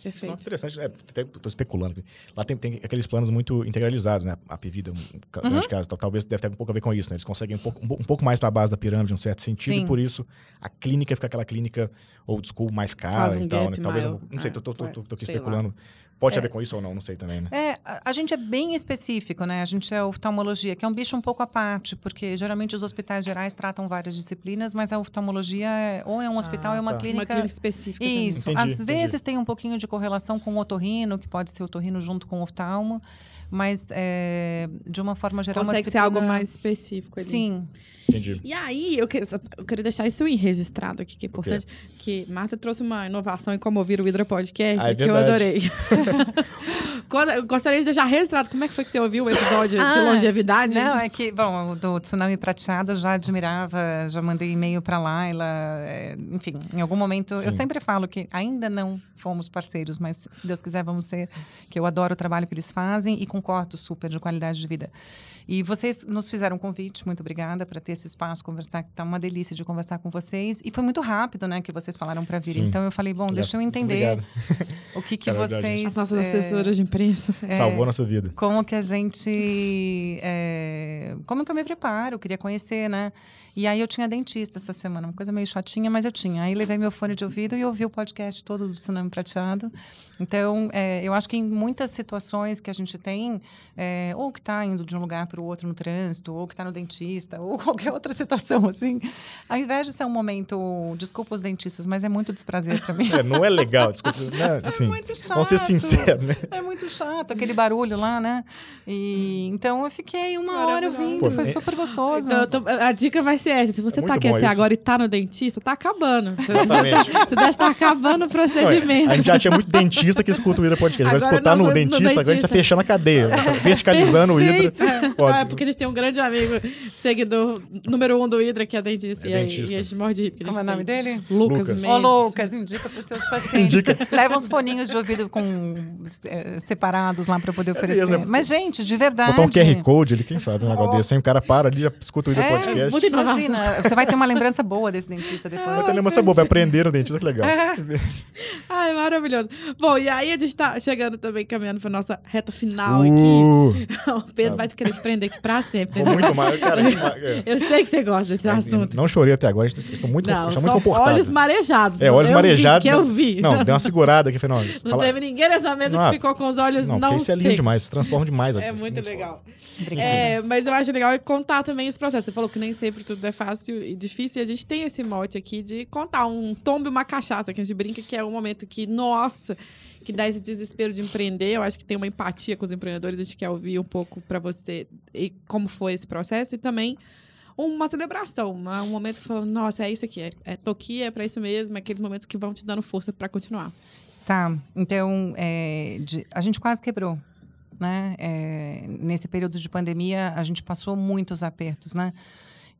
Isso é Perfeito. interessante. É, tô especulando. aqui. Lá tem, tem aqueles planos muito integralizados, né? A Pivida, um Uhum. Tal- Talvez deve ter um pouco a ver com isso, né? Eles conseguem um pouco, um po- um pouco mais para a base da pirâmide, em um certo sentido, Sim. e por isso a clínica fica aquela clínica old school mais cara Faz um e tal, né? Talvez, maior. não sei, É, tô, tô, tô, tô, aqui sei lá. Pode ter É. a ver com isso ou não, não sei também, né? É, a, a gente é bem específico, né? A gente é oftalmologia, que é um bicho um pouco à parte, porque geralmente os hospitais gerais tratam várias disciplinas, mas a oftalmologia é, ou é um hospital Ah, ou é uma tá. Uma clínica. clínica específica. Isso. Entendi, Às entendi. vezes tem um pouquinho de correlação com o otorrino, que pode ser otorrino junto com o oftalmo, mas é, de uma forma geral. uma Consegue ser algo disciplina- mais específico ali. Sim. Entendi. E aí, eu, que- eu queria deixar isso aí registrado aqui, que é importante, que Marta trouxe uma inovação em como ouvir o Hidra Podcast, Ah, é que eu adorei. Eu gostaria de deixar registrado como é que foi que você ouviu o episódio de Ah, longevidade. Não, é que, bom, o do Tsunami Prateado eu já admirava, já mandei e-mail para Laila, é, enfim, em algum momento. Eu Sim. sempre falo que ainda não fomos parceiros, mas se Deus quiser vamos ser, que eu adoro o trabalho que eles fazem e concordo super de qualidade de vida. E vocês nos fizeram um convite, muito obrigada para ter esse espaço, conversar, que tá uma delícia de conversar com vocês. E foi muito rápido, né, que vocês falaram para vir. Sim. Então eu falei, bom, deixa eu entender Obrigado. o que, que É vocês. As nossas é, assessoras de imprensa. é, Salvou nossa vida. como que a gente. é, como que eu me preparo? Eu queria conhecer, né? E aí eu tinha dentista essa semana, uma coisa meio chatinha, mas eu tinha. Aí levei meu fone de ouvido e ouvi o podcast todo do Tsunami Prateado. Então, é, eu acho que em muitas situações que a gente tem, é, ou que está indo de um lugar para o outro no trânsito, ou que está no dentista, ou qualquer outra situação, assim, ao invés de ser um momento, desculpa os dentistas, mas é muito desprazer para mim. É, não é legal, desculpa. Né? Assim, muito vamos ser chato. Sinceros, né? É muito chato aquele barulho lá, né? E então eu fiquei uma hora ouvindo, Pô, foi é- super gostoso. Então, tô- a dica vai ser essa. Se você É tá aqui até isso. agora e tá no dentista, tá acabando. Você, Exatamente. você deve estar acabando o Não, procedimento. a gente já tinha muito dentista que escuta o Ida Podcast. Agora, Agora escutar nós no vamos no dentista, agora a gente tá dentista. fechando a cadeia. tá verticalizando o Hidra. Perfeito. Ó, Ah, é porque a gente tem um grande amigo, seguidor número um do Hidra, que é dentista. É e, aí, dentista. e a gente morde Como é o nome dele? Lucas, Lucas. Mendes. Ô, Lucas, indica para os seus pacientes. Indica. Leva uns foninhos de ouvido com separados lá para poder oferecer. mesmo. Mas, gente, de verdade. Botar um QR Code ali, quem sabe, um negócio desse. Aí o cara para ali, já escuta o É, Podcast. Imagina, você vai ter uma lembrança boa desse dentista depois. Vai ter lembrança boa, vai aprender no dentista, que legal. Ai, maravilhoso. Bom, e aí a gente tá chegando também, caminhando pra nossa reta final Uh, aqui. O Pedro vai querer te prender aqui pra sempre. Vou muito mais. Cara, ma- é. Eu sei que você gosta desse assunto. Não chorei até agora, estou muito, Não, muito comportado. olhos marejados. É, olhos eu marejados. Vi, que eu vi. Não, deu uma segurada aqui. Falei, não, Não fala- teve ninguém nessa mesa Não, que ficou com os olhos não, não, porque isso é lindo demais, se transforma demais. É aqui, muito foda. legal. É, mas eu acho legal contar também esse processo. Você falou que nem sempre tudo é fácil e difícil. E a gente tem esse mote aqui de contar um tombo e uma cachaça, que a gente brinca que é um momento que, nossa, que dá esse desespero de empreender. Eu acho que tem uma empatia com os empreendedores. A gente quer ouvir um pouco para você e como foi esse processo. E também uma celebração, uma- um momento que falou, nossa, é isso aqui. É, é tô aqui, é para isso mesmo. É aqueles momentos que vão te dando força para continuar. Tá, então é, de- a gente quase quebrou, né? É, nesse período de pandemia a gente passou muitos apertos, né?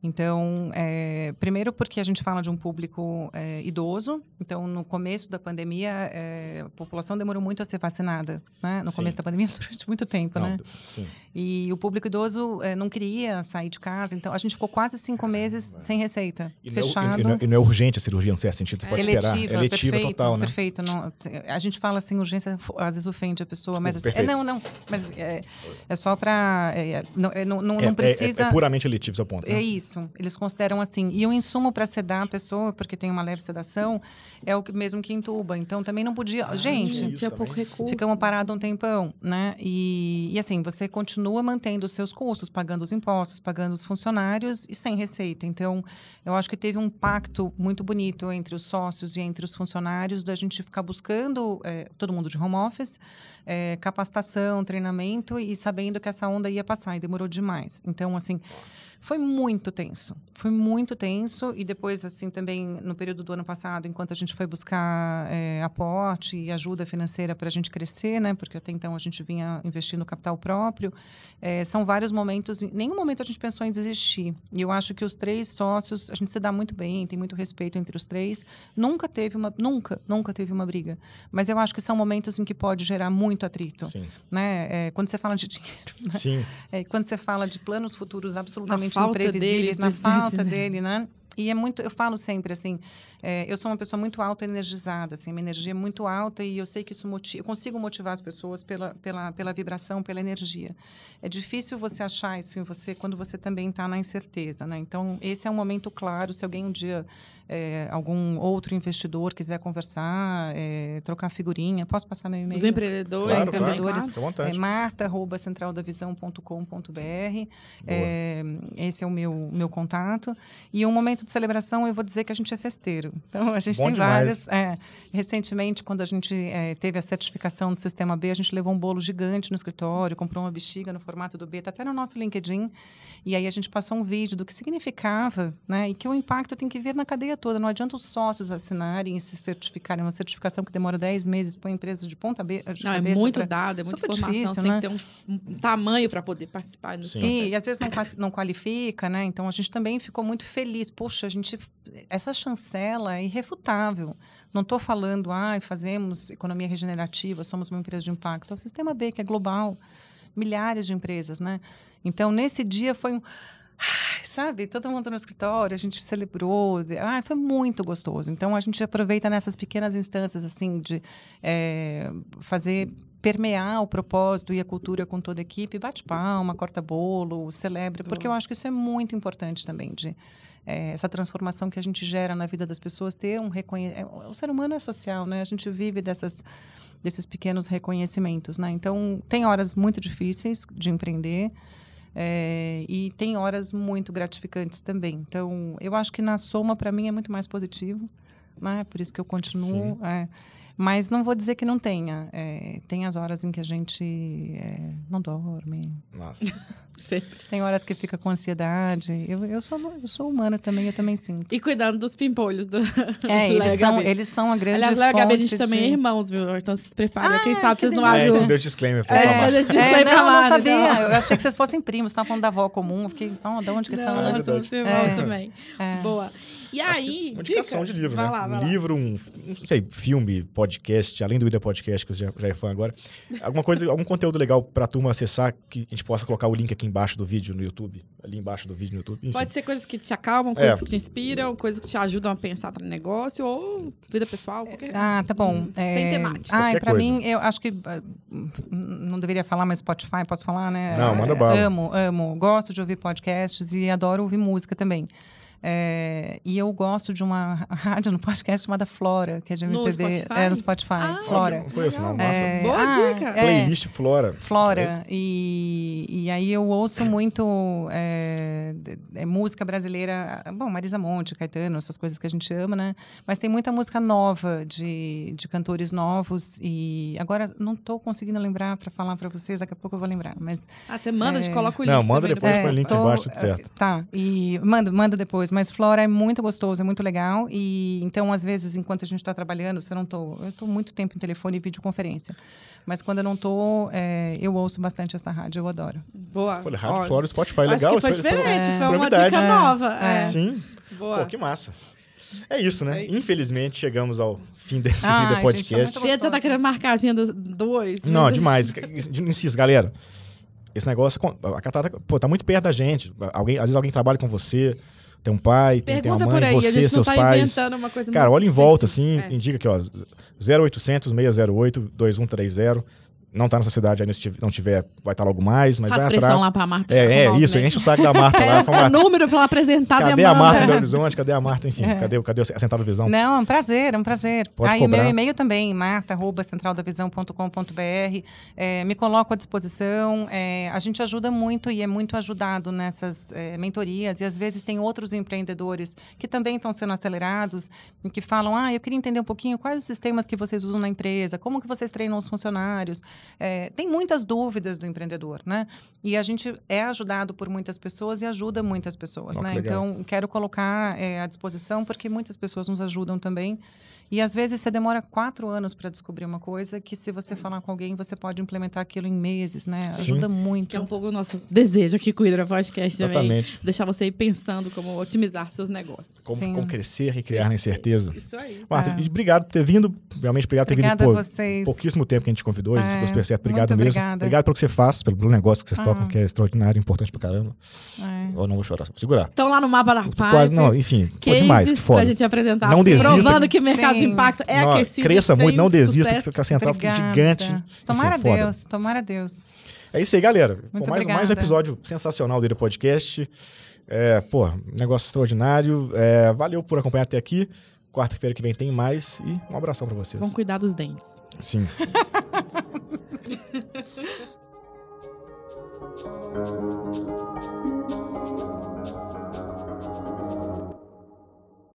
Então, é, primeiro porque a gente fala de um público é, idoso. Então, no começo da pandemia, é, a população demorou muito a ser vacinada, né? No Sim. começo da pandemia, durante muito tempo, Não, né? Sim. E o público idoso é, não queria sair de casa. Então, a gente ficou quase cinco meses sem receita, E não, é, fechado. e, não, e não é urgente a cirurgia, não certo sentido, você pode esperar. Eletiva, É letiva perfeito, total, né? perfeito. Não, a gente fala assim, urgência, às vezes ofende a pessoa, mas assim, é, não, não, mas é, é só para não, é, não, não, É- é- precisa. É, é puramente eletivo, seu ponto. né? É isso, eles consideram assim. E o insumo para sedar a pessoa, porque tem uma leve sedação, é o que- mesmo que entuba. Então também não podia. gente, isso Tinha pouco recurso. ficamos parados um tempão, né? E, e assim, você continua mantendo os seus custos, pagando os impostos, pagando os funcionários e sem receita. Então, eu acho que teve um pacto muito bonito entre os sócios e entre os funcionários da gente ficar buscando eh, todo mundo de home office, eh, capacitação, treinamento e sabendo que essa onda ia passar e demorou demais. Então, assim, foi muito tenso. Foi muito tenso. E depois, assim, também no período do ano passado, enquanto a gente foi buscar eh, aporte e ajuda financeira para a gente crescer, né? Porque até então a gente vinha investindo capital próprio. eh, são vários momentos. Em nenhum momento a gente pensou em desistir. E eu acho que os três sócios, a gente se dá muito bem, tem muito respeito entre os três. Nunca teve uma. Nunca, nunca teve uma briga. Mas eu acho que são momentos em que pode gerar muito atrito. Sim. Né? Eh, quando você fala de dinheiro, né? Sim. É, quando você fala de planos futuros absolutamente falta imprevisíveis, dele, na falta dele, né? E é muito, eu falo sempre assim, é, eu sou uma pessoa muito auto-energizada, assim, minha energia é muito alta e eu sei que isso motiva, eu consigo motivar as pessoas pela, pela, pela vibração, pela energia. É difícil você achar isso em você quando você também está na incerteza, né? Então, esse é um momento claro, se alguém um dia, é, algum outro investidor quiser conversar, é, trocar figurinha, posso passar meu e-mail? Os empreendedores Claro, também, claro. claro. À É marta.centraldavisão.com.br. É, esse é o meu, meu contato. E um momento de celebração, eu vou dizer que a gente é festeiro. Então, a gente Bom tem demais. vários. é, recentemente, quando a gente é, teve a certificação do Sistema B, a gente levou um bolo gigante no escritório, comprou uma bexiga no formato do B, está até no nosso LinkedIn. E aí a gente passou um vídeo do que significava, né? E que o impacto tem que vir na cadeia toda. Não adianta os sócios assinarem e se certificarem. Uma certificação que demora 10 meses para a empresa de ponta be- de Não, é muito pra- dado, é muita Super informação. difícil, você tem né? que ter um, um tamanho para poder participar dos Sim. processos. E, às vezes não, não qualifica, né? Então a gente também ficou muito feliz. Poxa, a gente. Essa chancela é irrefutável. Não estou falando, ah, fazemos economia regenerativa, somos uma empresa de impacto. É o sistema B, que é global. Milhares de empresas, né? Então, nesse dia foi um. Sabe, todo mundo no escritório, a gente celebrou. Ah, foi muito gostoso. Então, a gente aproveita nessas pequenas instâncias, assim, de eh, fazer permear o propósito e a cultura com toda a equipe, bate palma, corta bolo, celebra, porque eu acho que isso é muito importante também, de eh, essa transformação que a gente gera na vida das pessoas, ter um reconhecimento. O ser humano é social, né? A gente vive dessas, desses pequenos reconhecimentos, né? Então, tem horas muito difíceis de empreender, eh, e tem horas muito gratificantes também. Então, eu acho que na soma, para mim, é muito mais positivo, né? Por isso que eu continuo. é. Mas não vou dizer que não tenha. É, tem as horas em que a gente é, não dorme. Nossa. Sempre. Tem horas que fica com ansiedade. Eu, eu, sou, eu sou humana também, eu também sinto. E cuidando dos pimpolhos do. É, eles são, Gabi. eles são a grande Aliás, Léo e Gabi, a gente fonte também é de- irmãos, viu? Então se prepara. Ah, Quem sabe que vocês não É, abrem. esse o- deu disclaimer. Foi É, falar. É, disclaimer não, eu não sabia. então. Eu achei que vocês fossem primos. Você estava falando da avó comum. Eu fiquei, oh, de onde que são? Não, é verdade. irmãos É. também. É. Boa. E aí, Uma indicação dicas? de livro, vai né? Lá, vai um lá. livro, um, não sei, filme, podcast, além do Ida Podcast, que eu já, já é fã agora. Alguma coisa, algum conteúdo legal pra turma acessar, que a gente possa colocar o link aqui embaixo do vídeo no YouTube. Ali embaixo do vídeo no YouTube. Enfim. Pode ser coisas que te acalmam, É. coisas que te inspiram, coisas que te ajudam a pensar para negócio ou vida pessoal, qualquer Ah, tá bom. Hum, Sem temática. Ah, pra coisa. mim, eu acho que. ah, Não deveria falar, mas Spotify, posso falar, né? Não, manda É, bala. Amo, amo. Gosto de ouvir podcasts e adoro ouvir música também. É, e eu gosto de uma rádio no podcast chamada Flora, que é de No MPB. Spotify? É, no Spotify. Ah, Flora. Não conheço, não. Massa. É, Boa ah, dica. é. Playlist Flora. É Flora. E, e aí eu ouço muito é, é, música brasileira. Bom, Marisa Monte, Caetano, essas coisas que a gente ama, né? Mas tem muita música nova, de, de cantores novos. E agora não estou conseguindo lembrar para falar para vocês, daqui a pouco eu vou lembrar. Mas Ah, você manda, a gente coloca o link. Não, manda depois. põe o link tô- embaixo, tudo certo. Tá, e mando, mando depois. Mas flora é muito gostoso, é muito legal. E então, às vezes, enquanto a gente está trabalhando, você não tô, eu estou muito tempo em telefone e videoconferência. Mas quando eu não estou, é, eu ouço bastante essa rádio, eu adoro. Boa. Olha, Rádio Ó, Flora, Spotify, Acho legal. que foi diferente, é, foi uma dica É, nova. é. É. Sim. Boa. Pô, que massa. É isso, né? É isso. Infelizmente, chegamos ao fim desse Ai, Vida gente, Podcast. foi Fia, você tá querendo marcar a agenda dois? Não, mas- demais. Insisto, galera. Esse negócio, a Catata, pô, tá muito perto da gente. Alguém, às vezes alguém trabalha com você, tem um pai, tem, tem uma mãe, aí, a você, seus tá pais. Cara, olha em volta, assim. É. indica aqui, ó, 0800 608 2130. Não tá na sua cidade aí, se não tiver, vai estar logo mais, mas Faz vai pressão atrás. lá pra Marta. É, é isso, enche o saco da Marta lá. É, Vamos é lá. número pra ela apresentar Cadê a Marta Belo Horizonte? Cadê a Marta? Enfim, É. cadê, cadê a Central da Visão? Não, é um prazer, é um prazer. Pode Aí o meu cobrar. e-mail também, marta.centraldavisão.com.br. É, me coloco à disposição. É, a gente ajuda muito e é muito ajudado nessas é, mentorias. E às vezes tem outros empreendedores que também estão sendo acelerados e que falam: ah, eu queria entender um pouquinho quais os sistemas que vocês usam na empresa, como que vocês treinam os funcionários. É, tem muitas dúvidas do empreendedor, né? E a gente é ajudado por muitas pessoas e ajuda muitas pessoas, que né? legal. Então, quero colocar é, à disposição porque muitas pessoas nos ajudam também. E às vezes você demora quatro anos para descobrir uma coisa que, se você falar com alguém, você pode implementar aquilo em meses, né? Sim. Ajuda muito. Que é um pouco o nosso desejo aqui com o Hidra Podcast também. Exatamente. Deixar você ir pensando como otimizar seus negócios. Como, Sim. como crescer e criar na incerteza. Isso aí. Marta, É. obrigado por ter vindo. Realmente, obrigado por ter Obrigada vindo. a Pô, vocês. pouquíssimo tempo que a gente convidou, É, Super Certo. Obrigado muito mesmo. obrigada. Obrigado pelo que você faz, pelo, pelo negócio que vocês Ah. tocam, que é extraordinário, importante pra caramba. É. Eu não vou chorar, vou segurar. Estão lá no mapa da Pipe. quase, não, enfim, foi cases demais, que pra foda. gente apresentar. Não desista. Provando que o mercado de Sim. impacto é Não, aquecido. cresça muito, não desista, sucesso. que a central fica gigante. Tomara Enfim, foda. Deus, tomara Deus. É isso aí, galera. Muito mais, mais um episódio sensacional do Ira Podcast. É, pô, negócio extraordinário. É, valeu por acompanhar até aqui. Quarta-feira que vem tem mais. E um abração pra vocês. Vamos cuidar dos dentes. Sim. Thank you.